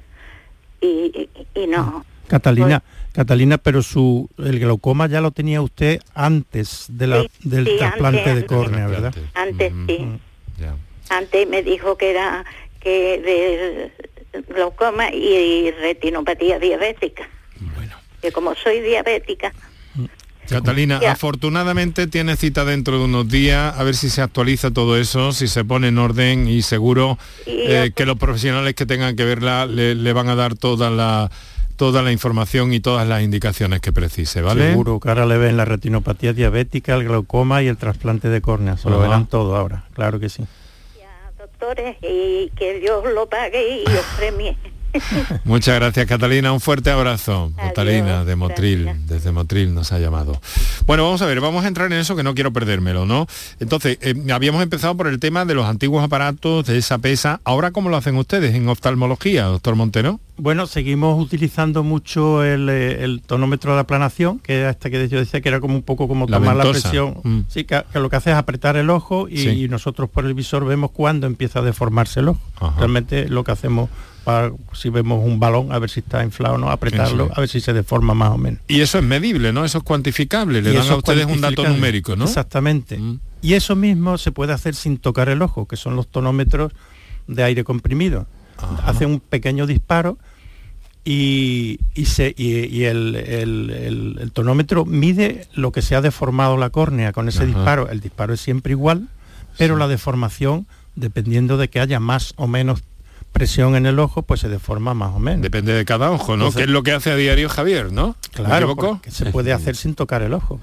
y, y, no. Catalina, Catalina, pero su el glaucoma ya lo tenía usted antes de la, del trasplante de córnea, ¿verdad? Antes sí. Antes me dijo que era que del glaucoma y retinopatía diabética. Bueno. Que como soy diabética. Catalina, afortunadamente tiene cita dentro de unos días, a ver si se actualiza todo eso, si se pone en orden y seguro eh, que los profesionales que tengan que verla le, le van a dar toda la toda la información y todas las indicaciones que precise, ¿vale? Seguro que ahora le ven la retinopatía diabética, el glaucoma y el trasplante de córnea, se lo verán todo ahora, claro que sí. Ya, doctores, y que Dios lo pague y os premie. Muchas gracias Catalina, un fuerte abrazo. Catalina de Motril, desde Motril nos ha llamado. Bueno, vamos a ver, vamos a entrar en eso que no quiero perdérmelo, ¿no? Entonces, eh, habíamos empezado por el tema de los antiguos aparatos, de esa pesa. Ahora, ¿cómo lo hacen ustedes en oftalmología, doctor Montero? Bueno, seguimos utilizando mucho el, eh, tonómetro de aplanación, que era este que yo decía que era como un poco como tomar la presión. Mm. Sí, que, lo que hace es apretar el ojo y, nosotros por el visor vemos cuándo empieza a deformarse el ojo. Realmente lo que hacemos si vemos un balón, a ver si está inflado o no, apretarlo, a ver si se deforma más o menos. Y eso es medible, ¿no? Eso es cuantificable, le dan a ustedes un dato numérico, ¿no? Exactamente. Mm. Y eso mismo se puede hacer sin tocar el ojo, que son los tonómetros de aire comprimido. Hace un pequeño disparo y, se, y, el, tonómetro mide lo que se ha deformado la córnea con ese disparo. El disparo es siempre igual, pero la deformación, dependiendo de que haya más o menos presión en el ojo, pues se deforma más o menos. Depende de cada ojo, ¿no? ¿Qué es lo que hace a diario Javier, no? Claro, que se puede hacer sin tocar el ojo,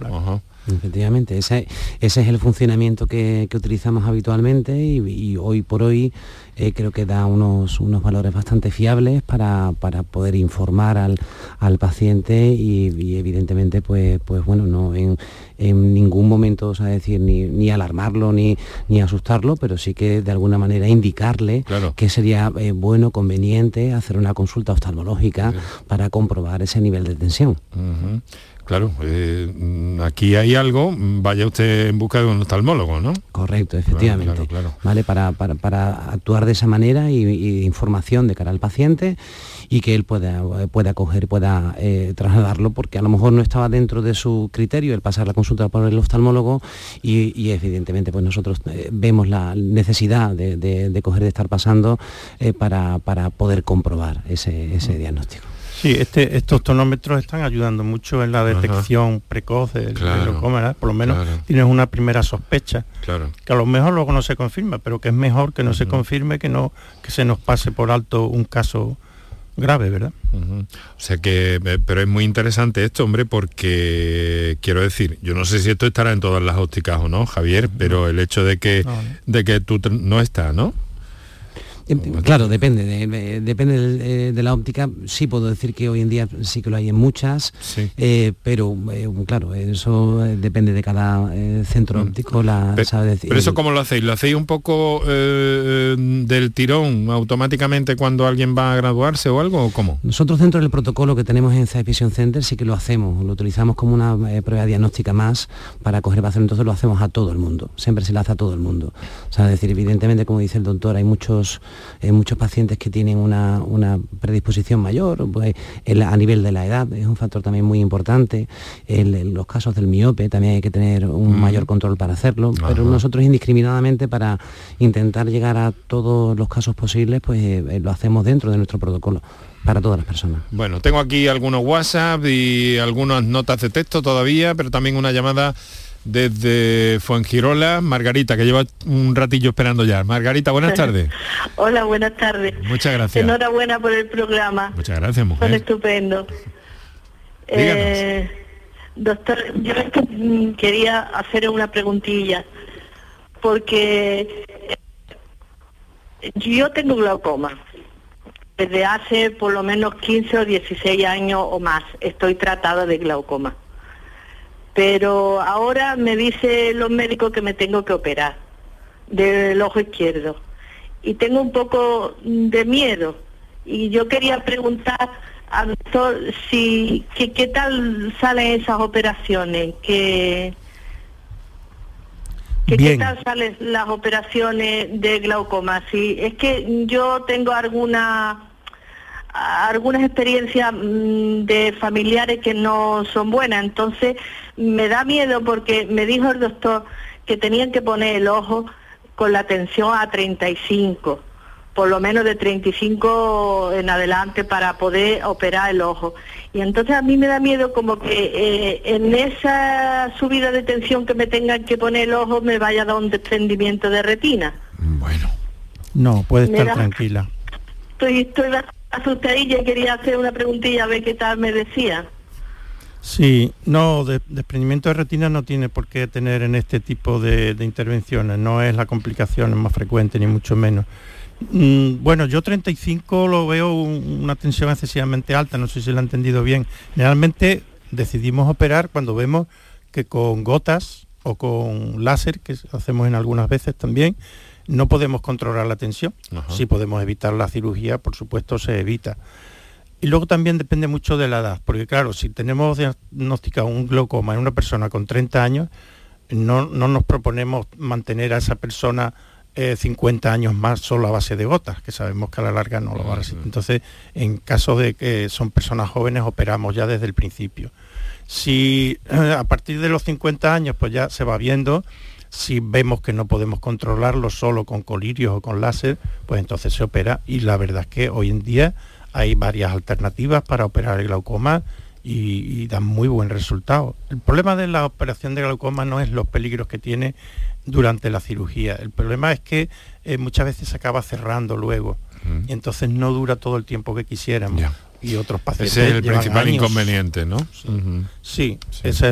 Efectivamente, ese, ese, es el funcionamiento que, utilizamos habitualmente y, hoy por hoy eh, creo que da unos, unos valores bastante fiables para, poder informar al, paciente y, evidentemente pues, pues bueno, no en, ningún momento o decir ni, ni alarmarlo ni, ni asustarlo, pero sí que de alguna manera indicarle que sería eh, bueno, conveniente hacer una consulta oftalmológica para comprobar ese nivel de tensión. Claro, eh, aquí hay algo, vaya usted en busca de un oftalmólogo, ¿no? Correcto, efectivamente. Vale, para, actuar de esa manera y, información de cara al paciente y que él pueda, pueda coger y pueda eh, trasladarlo, porque a lo mejor no estaba dentro de su criterio el pasar la consulta por el oftalmólogo y, evidentemente pues nosotros eh, vemos la necesidad de, coger de estar pasando para, poder comprobar ese, ese mm. diagnóstico. Sí, este, estos tonómetros están ayudando mucho en la detección precoz del glaucoma, por lo menos tienes una primera sospecha, claro. que a lo mejor luego no se confirma, pero que es mejor que no se confirme que no que se nos pase por alto un caso grave, ¿verdad? O sea que, eh, pero es muy interesante esto, hombre, porque quiero decir, yo no sé si esto estará en todas las ópticas o no, Javier, pero el hecho de que, de que tú no está, ¿no? Em, claro, depende, de, depende de, la óptica. Sí puedo decir que hoy en día sí que lo hay en muchas, eh, pero eh, claro, eso depende de cada centro mm. óptico. La, pero, eso cómo lo hacéis? ¿Lo hacéis un poco del tirón automáticamente cuando alguien va a graduarse o algo o cómo? Nosotros dentro del protocolo que tenemos en Science Vision Center sí que lo hacemos, lo utilizamos como una prueba diagnóstica más para coger pacientes, entonces lo hacemos a todo el mundo, siempre se le hace a todo el mundo. O sea, decir, evidentemente, como dice el doctor, hay muchos eh, muchos pacientes que tienen una, predisposición mayor, pues, a nivel de la edad, es un factor también muy importante. En los casos del miope también hay que tener un mayor control para hacerlo, pero nosotros indiscriminadamente para intentar llegar a todos los casos posibles, pues eh, lo hacemos dentro de nuestro protocolo para todas las personas. Bueno, tengo aquí algunos WhatsApp y algunas notas de texto todavía, pero también una llamada desde Fuengirola, Margarita, que lleva un ratillo esperando ya. Margarita, buenas tardes. Hola, buenas tardes. Muchas gracias. Enhorabuena por el programa. Muchas gracias, mujer. Son estupendo. Eh, doctor, yo mm, quería hacer una preguntilla, porque eh, yo tengo glaucoma. Desde hace por lo menos 15 o 16 años o más estoy tratada de glaucoma pero ahora me dice los médicos que me tengo que operar del ojo izquierdo. Y tengo un poco de miedo. Y yo quería preguntar al doctor si qué tal salen esas operaciones que ¿Qué tal salen las operaciones de glaucoma? Si es que yo tengo alguna algunas experiencias mm, de familiares que no son buenas, entonces me da miedo porque me dijo el doctor que tenían que poner el ojo con la tensión a 35, por lo menos de 35 en adelante para poder operar el ojo. Y entonces a mí me da miedo como que eh, en esa subida de tensión que me tengan que poner el ojo me vaya a dar un desprendimiento de retina. Bueno. No, puede estar tranquila. Estoy, estoy asustadilla y quería hacer una preguntilla a ver qué tal me decía. Sí, no, desprendimiento de retina no tiene por qué tener en este tipo de, intervenciones, no es la complicación más frecuente ni mucho menos. Mm, bueno, yo 35 lo veo una tensión excesivamente alta, no sé si lo ha entendido bien. Generalmente decidimos operar cuando vemos que con gotas o con láser, que hacemos en algunas veces también, no podemos controlar la tensión. Si podemos evitar la cirugía, por supuesto se evita. Y luego también depende mucho de la edad, porque claro, si tenemos diagnosticado un glaucoma en una persona con 30 años, no, nos proponemos mantener a esa persona 50 eh, años más solo a base de gotas, que sabemos que a la larga no lo va a resistir. Entonces, en caso de que son personas jóvenes, operamos ya desde el principio. Si a partir de los 50 años, pues ya se va viendo, si vemos que no podemos controlarlo solo con colirios o con láser, pues entonces se opera y la verdad es que hoy en día hay varias alternativas para operar el glaucoma y, dan muy buen resultado. El problema de la operación de glaucoma no es los peligros que tiene durante la cirugía. El problema es que eh, muchas veces se acaba cerrando luego y entonces no dura todo el tiempo que quisiéramos. Y otros pacientes. Ese es el principal inconveniente, ¿no? Sí, Es,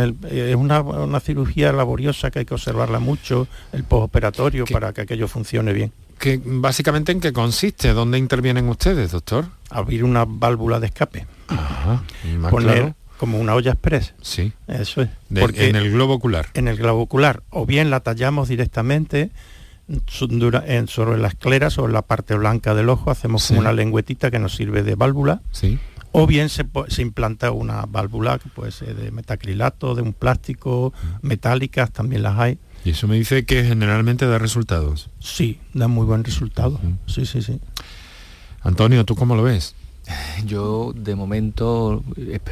una, cirugía laboriosa que hay que observarla mucho, el postoperatorio, para que aquello funcione bien básicamente en qué consiste, ¿dónde intervienen ustedes, doctor? Abrir una válvula de escape. Poner como una olla express. Sí. Eso es. en el globo ocular. En el globo ocular. O bien la tallamos directamente sobre la esclera, sobre la parte blanca del ojo, hacemos como una lengüetita que nos sirve de válvula. Sí. O bien se, se, implanta una válvula que puede ser de metacrilato, de un plástico, metálicas, también las hay. Y eso me dice que generalmente da resultados. Sí, da muy buen resultado. Sí, sí, sí. Antonio, ¿tú cómo lo ves? Yo de momento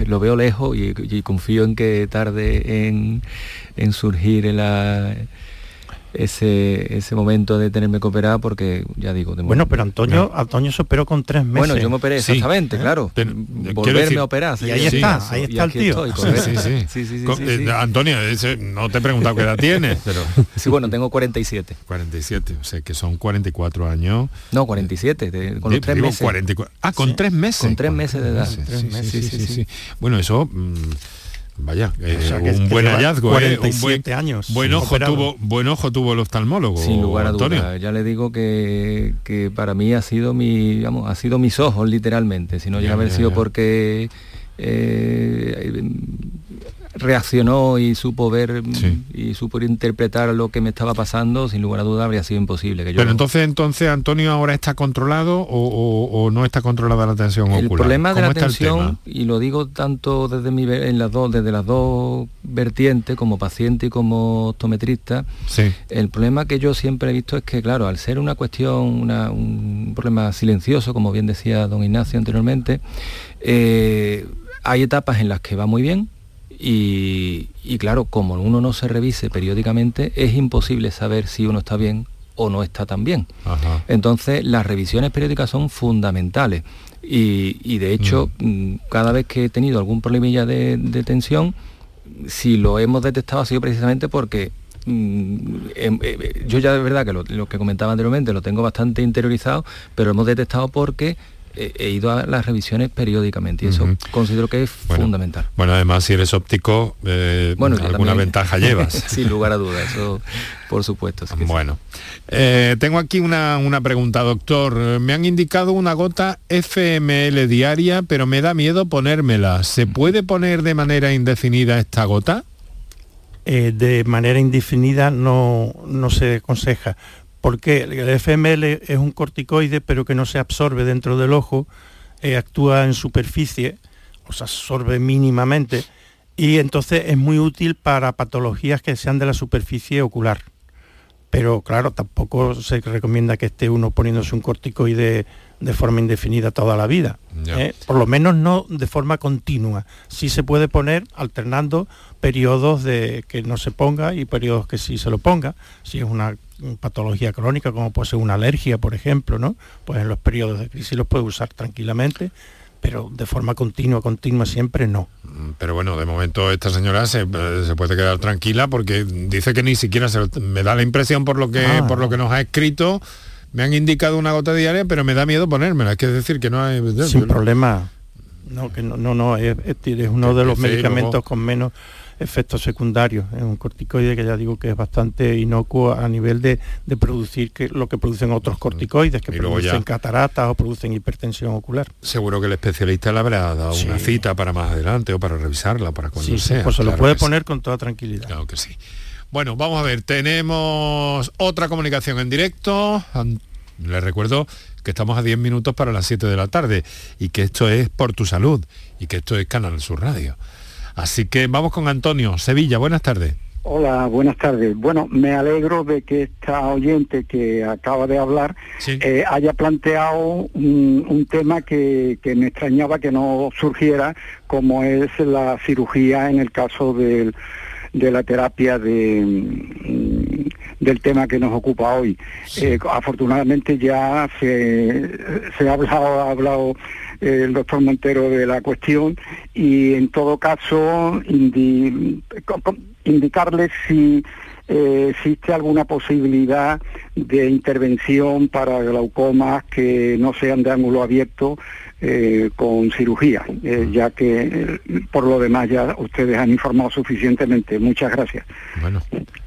lo veo lejos y, confío en que tarde en, en surgir la, ese, ese momento de tenerme que operar porque ya digo bueno pero Antonio Antonio se operó con tres meses. Bueno yo me operé exactamente claro. Volverme a operar y ahí está ahí está el tío. Antonio no te he preguntado qué edad tienes pero sí bueno tengo 47 47 o sea que son 44 años. No 47 con tres meses. ah con tres meses. Con tres meses de edad. bueno eso mm, Vaya, eh, un buen hallazgo, 47 eh, años. Buen ojo, tuvo, buen ojo tuvo el oftalmólogo. Sin lugar a dudas. Ya le digo que, que, para mí ha sido mi, digamos, ha sido mis ojos literalmente. Si no llega a haber sido porque eh, reaccionó y supo ver y supo interpretar lo que me estaba pasando, sin lugar a duda habría sido imposible. Que yo Pero entonces, entonces Antonio ahora está controlado o, no está controlada la tensión el ocular. El problema de la tensión, y lo digo tanto desde mi en las dos, desde las dos vertientes, como paciente y como optometrista, el problema que yo siempre he visto es que, claro, al ser una cuestión, un problema silencioso, como bien decía don Ignacio anteriormente, eh, hay etapas en las que va muy bien, y, claro, como uno no se revise periódicamente, es imposible saber si uno está bien o no está tan bien. Entonces, las revisiones periódicas son fundamentales. Y, de hecho, mm. Mm, cada vez que he tenido algún problemilla de, tensión, si lo hemos detectado ha sido precisamente porque mm, em, eh, yo ya de verdad que lo, que comentaba anteriormente lo tengo bastante interiorizado, pero hemos detectado porque he ido a las revisiones periódicamente y eso considero que es fundamental. Bueno, además si eres óptico, eh, alguna ventaja llevas. Sin lugar a dudas, eso por supuesto. bueno, eh, tengo aquí una, una, pregunta, doctor. Me han indicado una gota FML diaria, pero me da miedo ponérmela. ¿Se puede poner de manera indefinida esta gota? Eh, de manera indefinida no, no se aconseja porque el FML es un corticoide pero que no se absorbe dentro del ojo, eh, actúa en superficie, o se absorbe mínimamente y entonces es muy útil para patologías que sean de la superficie ocular. Pero claro, tampoco se recomienda que esté uno poniéndose un corticoide de forma indefinida toda la vida. ¿eh? Por lo menos no de forma continua. Sí se puede poner alternando periodos de que no se ponga y periodos que sí se lo ponga. Si es una patología crónica, como puede ser una alergia, por ejemplo, ¿no? Pues en los periodos de crisis los puede usar tranquilamente, pero de forma continua, continua siempre no. Mm, pero bueno, de momento esta señora se, eh, puede quedar tranquila porque dice que ni siquiera se, me da la impresión por lo que ah. por lo que nos ha escrito me han indicado una gota diaria, pero me da miedo ponérmela. Es que decir que no hay... Sin problema. No, que no, no, no es, uno de los medicamentos con menos efectos secundarios. Es un corticoide que ya digo que es bastante inocuo a nivel de, producir que, lo que producen otros corticoides, que producen cataratas o producen hipertensión ocular. Seguro que el especialista le habrá dado una cita para más adelante o para revisarla, para cuando sea. pues se lo puede poner con toda tranquilidad. Claro que sí. Bueno, vamos a ver, tenemos otra comunicación en directo. Les recuerdo que estamos a 10 minutos para las 7 de la tarde y que esto es por tu salud y que esto es Canal Sur Radio. Así que vamos con Antonio, Sevilla, buenas tardes. Hola, buenas tardes. Bueno, me alegro de que esta oyente que acaba de hablar eh, haya planteado un, tema que, me extrañaba que no surgiera, como es la cirugía en el caso del de la terapia de, mm, del tema que nos ocupa hoy. Eh, afortunadamente ya se, ha hablado, ha hablado eh, el doctor Montero de la cuestión y en todo caso indicarles si eh, existe alguna posibilidad de intervención para glaucomas que no sean de ángulo abierto eh, con cirugía, eh, ya que por lo demás ya ustedes han informado suficientemente. Muchas gracias. Bueno,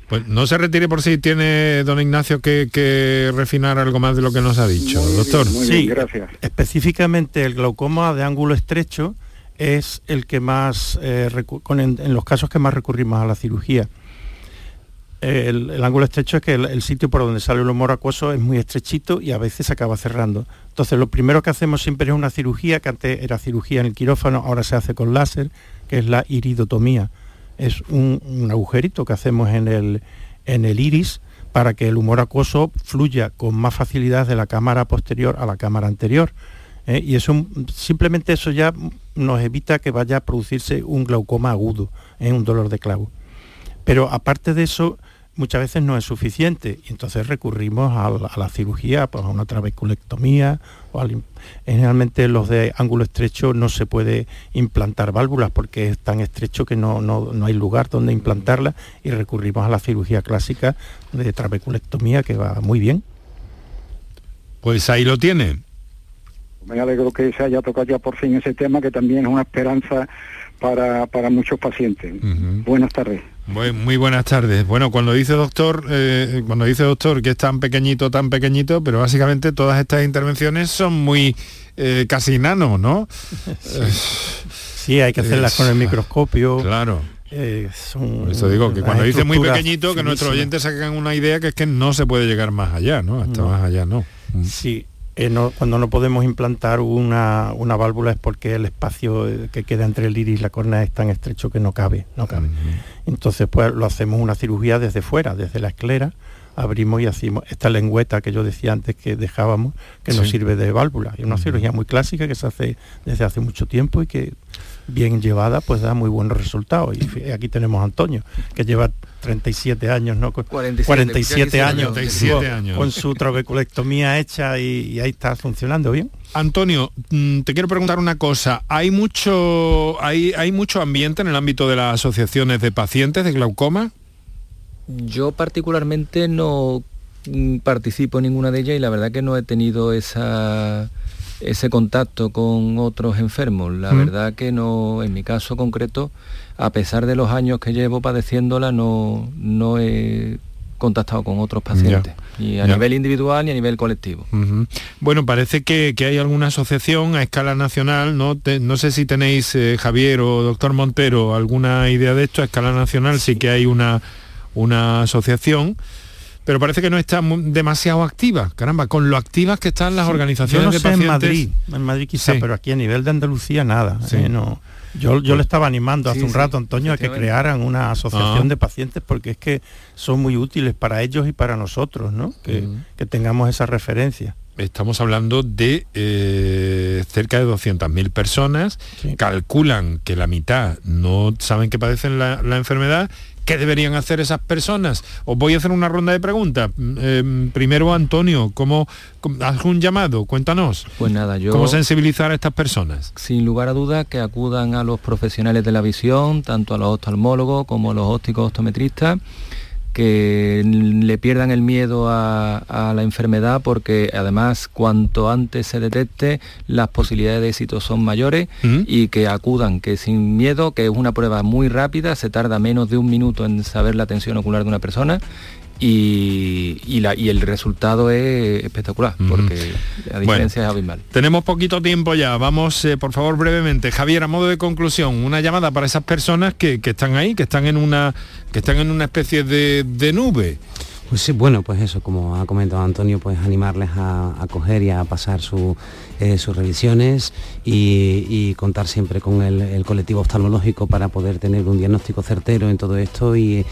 pues no se retire por si tiene don Ignacio que, refinar algo más de lo que nos ha dicho, doctor. sí, gracias. Específicamente el glaucoma de ángulo estrecho es el que más, en los casos que más recurrimos a la cirugía el, ángulo estrecho es que el, sitio por donde sale el humor acuoso es muy estrechito y a veces se acaba cerrando. Entonces lo primero que hacemos siempre es una cirugía, que antes era cirugía en el quirófano, ahora se hace con láser, que es la iridotomía. Es un, agujerito que hacemos en el, en el iris para que el humor acuoso fluya con más facilidad de la cámara posterior a la cámara anterior. ¿eh? Y eso, simplemente eso ya nos evita que vaya a producirse un glaucoma agudo, ¿eh? un dolor de clavo. Pero aparte de eso, muchas veces no es suficiente y entonces recurrimos a, la cirugía, pues a una trabeculectomía o generalmente los de ángulo estrecho no se puede implantar válvulas porque es tan estrecho que no, no, hay lugar donde implantarla y recurrimos a la cirugía clásica de trabeculectomía que va muy bien. Pues ahí lo tiene. Me alegro que se haya tocado ya por fin ese tema que también es una esperanza para, para muchos pacientes. Buenas tardes. Muy, buenas tardes. Bueno, cuando dice doctor, eh, cuando dice doctor que es tan pequeñito, tan pequeñito, pero básicamente todas estas intervenciones son muy eh, casi nano, ¿no? Sí, hay que hacerlas con el microscopio. Claro. Eh, Por eso digo que cuando dice muy pequeñito, que nuestros oyentes sacan una idea que es que no se puede llegar más allá, ¿no? Hasta más allá no. Sí, eh, cuando no podemos implantar una, válvula es porque el espacio eh, que queda entre el iris y la córnea es tan estrecho que no cabe, no cabe. Entonces pues lo hacemos una cirugía desde fuera, desde la esclera, abrimos y hacemos esta lengüeta que yo decía antes que dejábamos, que nos sirve de válvula. Es una cirugía muy clásica que se hace desde hace mucho tiempo y que bien llevada pues da muy buenos resultados. Y aquí tenemos a Antonio, que lleva 37 años, ¿no? 47, años, 47 años. Con, su trabeculectomía hecha y, ahí está funcionando bien. Antonio, mm, te quiero preguntar una cosa. ¿Hay mucho, hay, ¿Hay mucho ambiente en el ámbito de las asociaciones de pacientes de glaucoma? Yo particularmente no mm, participo en ninguna de ellas y la verdad que no he tenido esa ese contacto con otros enfermos. La verdad que no, en mi caso concreto, a pesar de los años que llevo padeciéndola, no, no he contactado con otros pacientes, ni a nivel individual ni a nivel colectivo. Bueno, parece que, hay alguna asociación a escala nacional, no, no sé si tenéis, eh, Javier o doctor Montero, alguna idea de esto, a escala nacional. Sí, que hay una, una asociación pero parece que no está demasiado activa. Caramba, con lo activas que están las organizaciones de pacientes. En Madrid, en Madrid quizá, pero aquí a nivel de Andalucía nada. ¿eh? no. Yo, yo le estaba animando hace un rato, Antonio, a que crearan una asociación ah. de pacientes porque es que son muy útiles para ellos y para nosotros, ¿no? Que, tengamos esa referencia. Estamos hablando de eh, cerca de 200.000 personas. Calculan que la mitad no saben que padecen la, la enfermedad ¿Qué deberían hacer esas personas? Os voy a hacer una ronda de preguntas. Mm, em, primero, Antonio, ¿cómo, haz un llamado? Cuéntanos. Pues nada, yo... ¿Cómo sensibilizar a estas personas? Sin lugar a dudas, que acudan a los profesionales de la visión, tanto a los oftalmólogos como a los ópticos optometristas, que le pierdan el miedo a, la enfermedad porque además cuanto antes se detecte las posibilidades de éxito son mayores y que acudan, que sin miedo, que es una prueba muy rápida, se tarda menos de un minuto en saber la tensión ocular de una persona y, el resultado es espectacular, porque la diferencia es abismal. Tenemos poquito tiempo ya, vamos eh, por favor brevemente. Javier, a modo de conclusión, una llamada para esas personas que, están ahí, que están en una, que están en una especie de, de nube. Pues sí, bueno, pues eso, como ha comentado Antonio, pues animarles a, coger y a pasar eh, sus revisiones y, contar siempre con el, colectivo oftalmológico para poder tener un diagnóstico certero en todo esto y,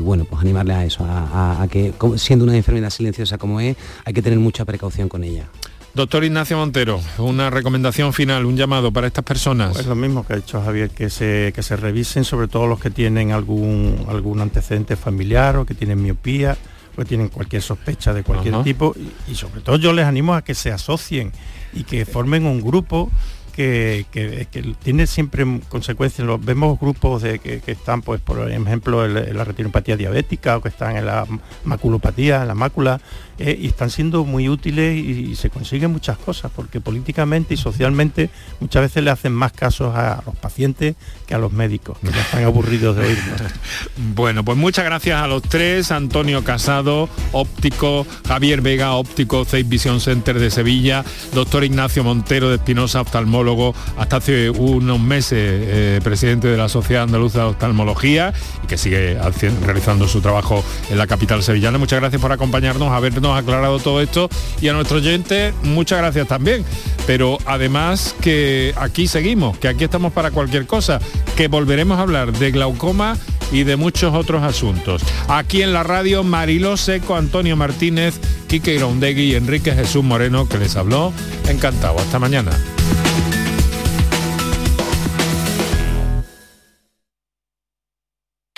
bueno, pues animarles a eso, a, que siendo una enfermedad silenciosa como es, hay que tener mucha precaución con ella. Doctor Ignacio Montero, una recomendación final, un llamado para estas personas. Es lo mismo que ha dicho Javier, que se, que se revisen sobre todo los que tienen algún, algún antecedente familiar o que tienen miopía o que tienen cualquier sospecha de cualquier tipo y, sobre todo yo les animo a que se asocien y que formen un grupo que, tiene siempre consecuencias. vemos grupos de, que, están, pues, por ejemplo, en, la retinopatía diabética o que están en la maculopatía, en la mácula, eh, y están siendo muy útiles y, se consiguen muchas cosas, porque políticamente y socialmente muchas veces le hacen más casos a los pacientes que a los médicos, que están aburridos de oírnos. bueno, pues muchas gracias a los tres, Antonio Casado, óptico, Javier Vega, óptico, Safe Vision Center de Sevilla, doctor Ignacio Montero de Espinosa, oftalmólogo, hasta hace unos meses eh, presidente de la Sociedad Andaluza de Oftalmología y que sigue realizando su trabajo en la capital sevillana. Muchas gracias por acompañarnos, a vernos aclarado todo esto y a nuestro oyente muchas gracias también. Pero además que aquí seguimos, que aquí estamos para cualquier cosa, que volveremos a hablar de glaucoma y de muchos otros asuntos. Aquí en la radio Mariló Seco, Antonio Martínez, Quique Groundegui y Enrique Jesús Moreno que les habló. Encantado. Hasta mañana.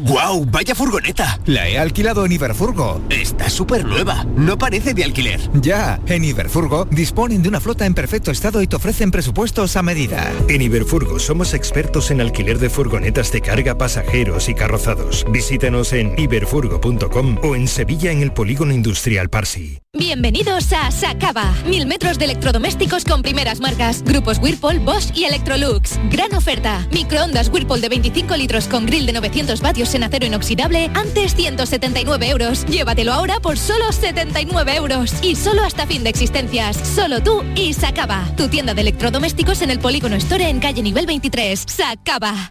¡Guau! ¡Vaya furgoneta! La he alquilado en Iberfurgo. Está súper nueva. No parece de alquiler. Ya, en Iberfurgo disponen de una flota en perfecto estado y te ofrecen presupuestos a medida. En Iberfurgo somos expertos en alquiler de furgonetas de carga, pasajeros y carrozados. Visítenos en iberfurgo.com o en Sevilla en el Polígono Industrial Parsi. Bienvenidos a Sacaba. Mil metros de electrodomésticos con primeras marcas. Grupos Whirlpool, Bosch y Electrolux. Gran oferta. Microondas Whirlpool de 25 litros con grill de 900 vatios en acero inoxidable. Antes 179 euros. Llévatelo ahora por solo 79 euros. Y solo hasta fin de existencias. Solo tú y Sacaba. Tu tienda de electrodomésticos en el Polígono Store en calle nivel 23. Sacaba.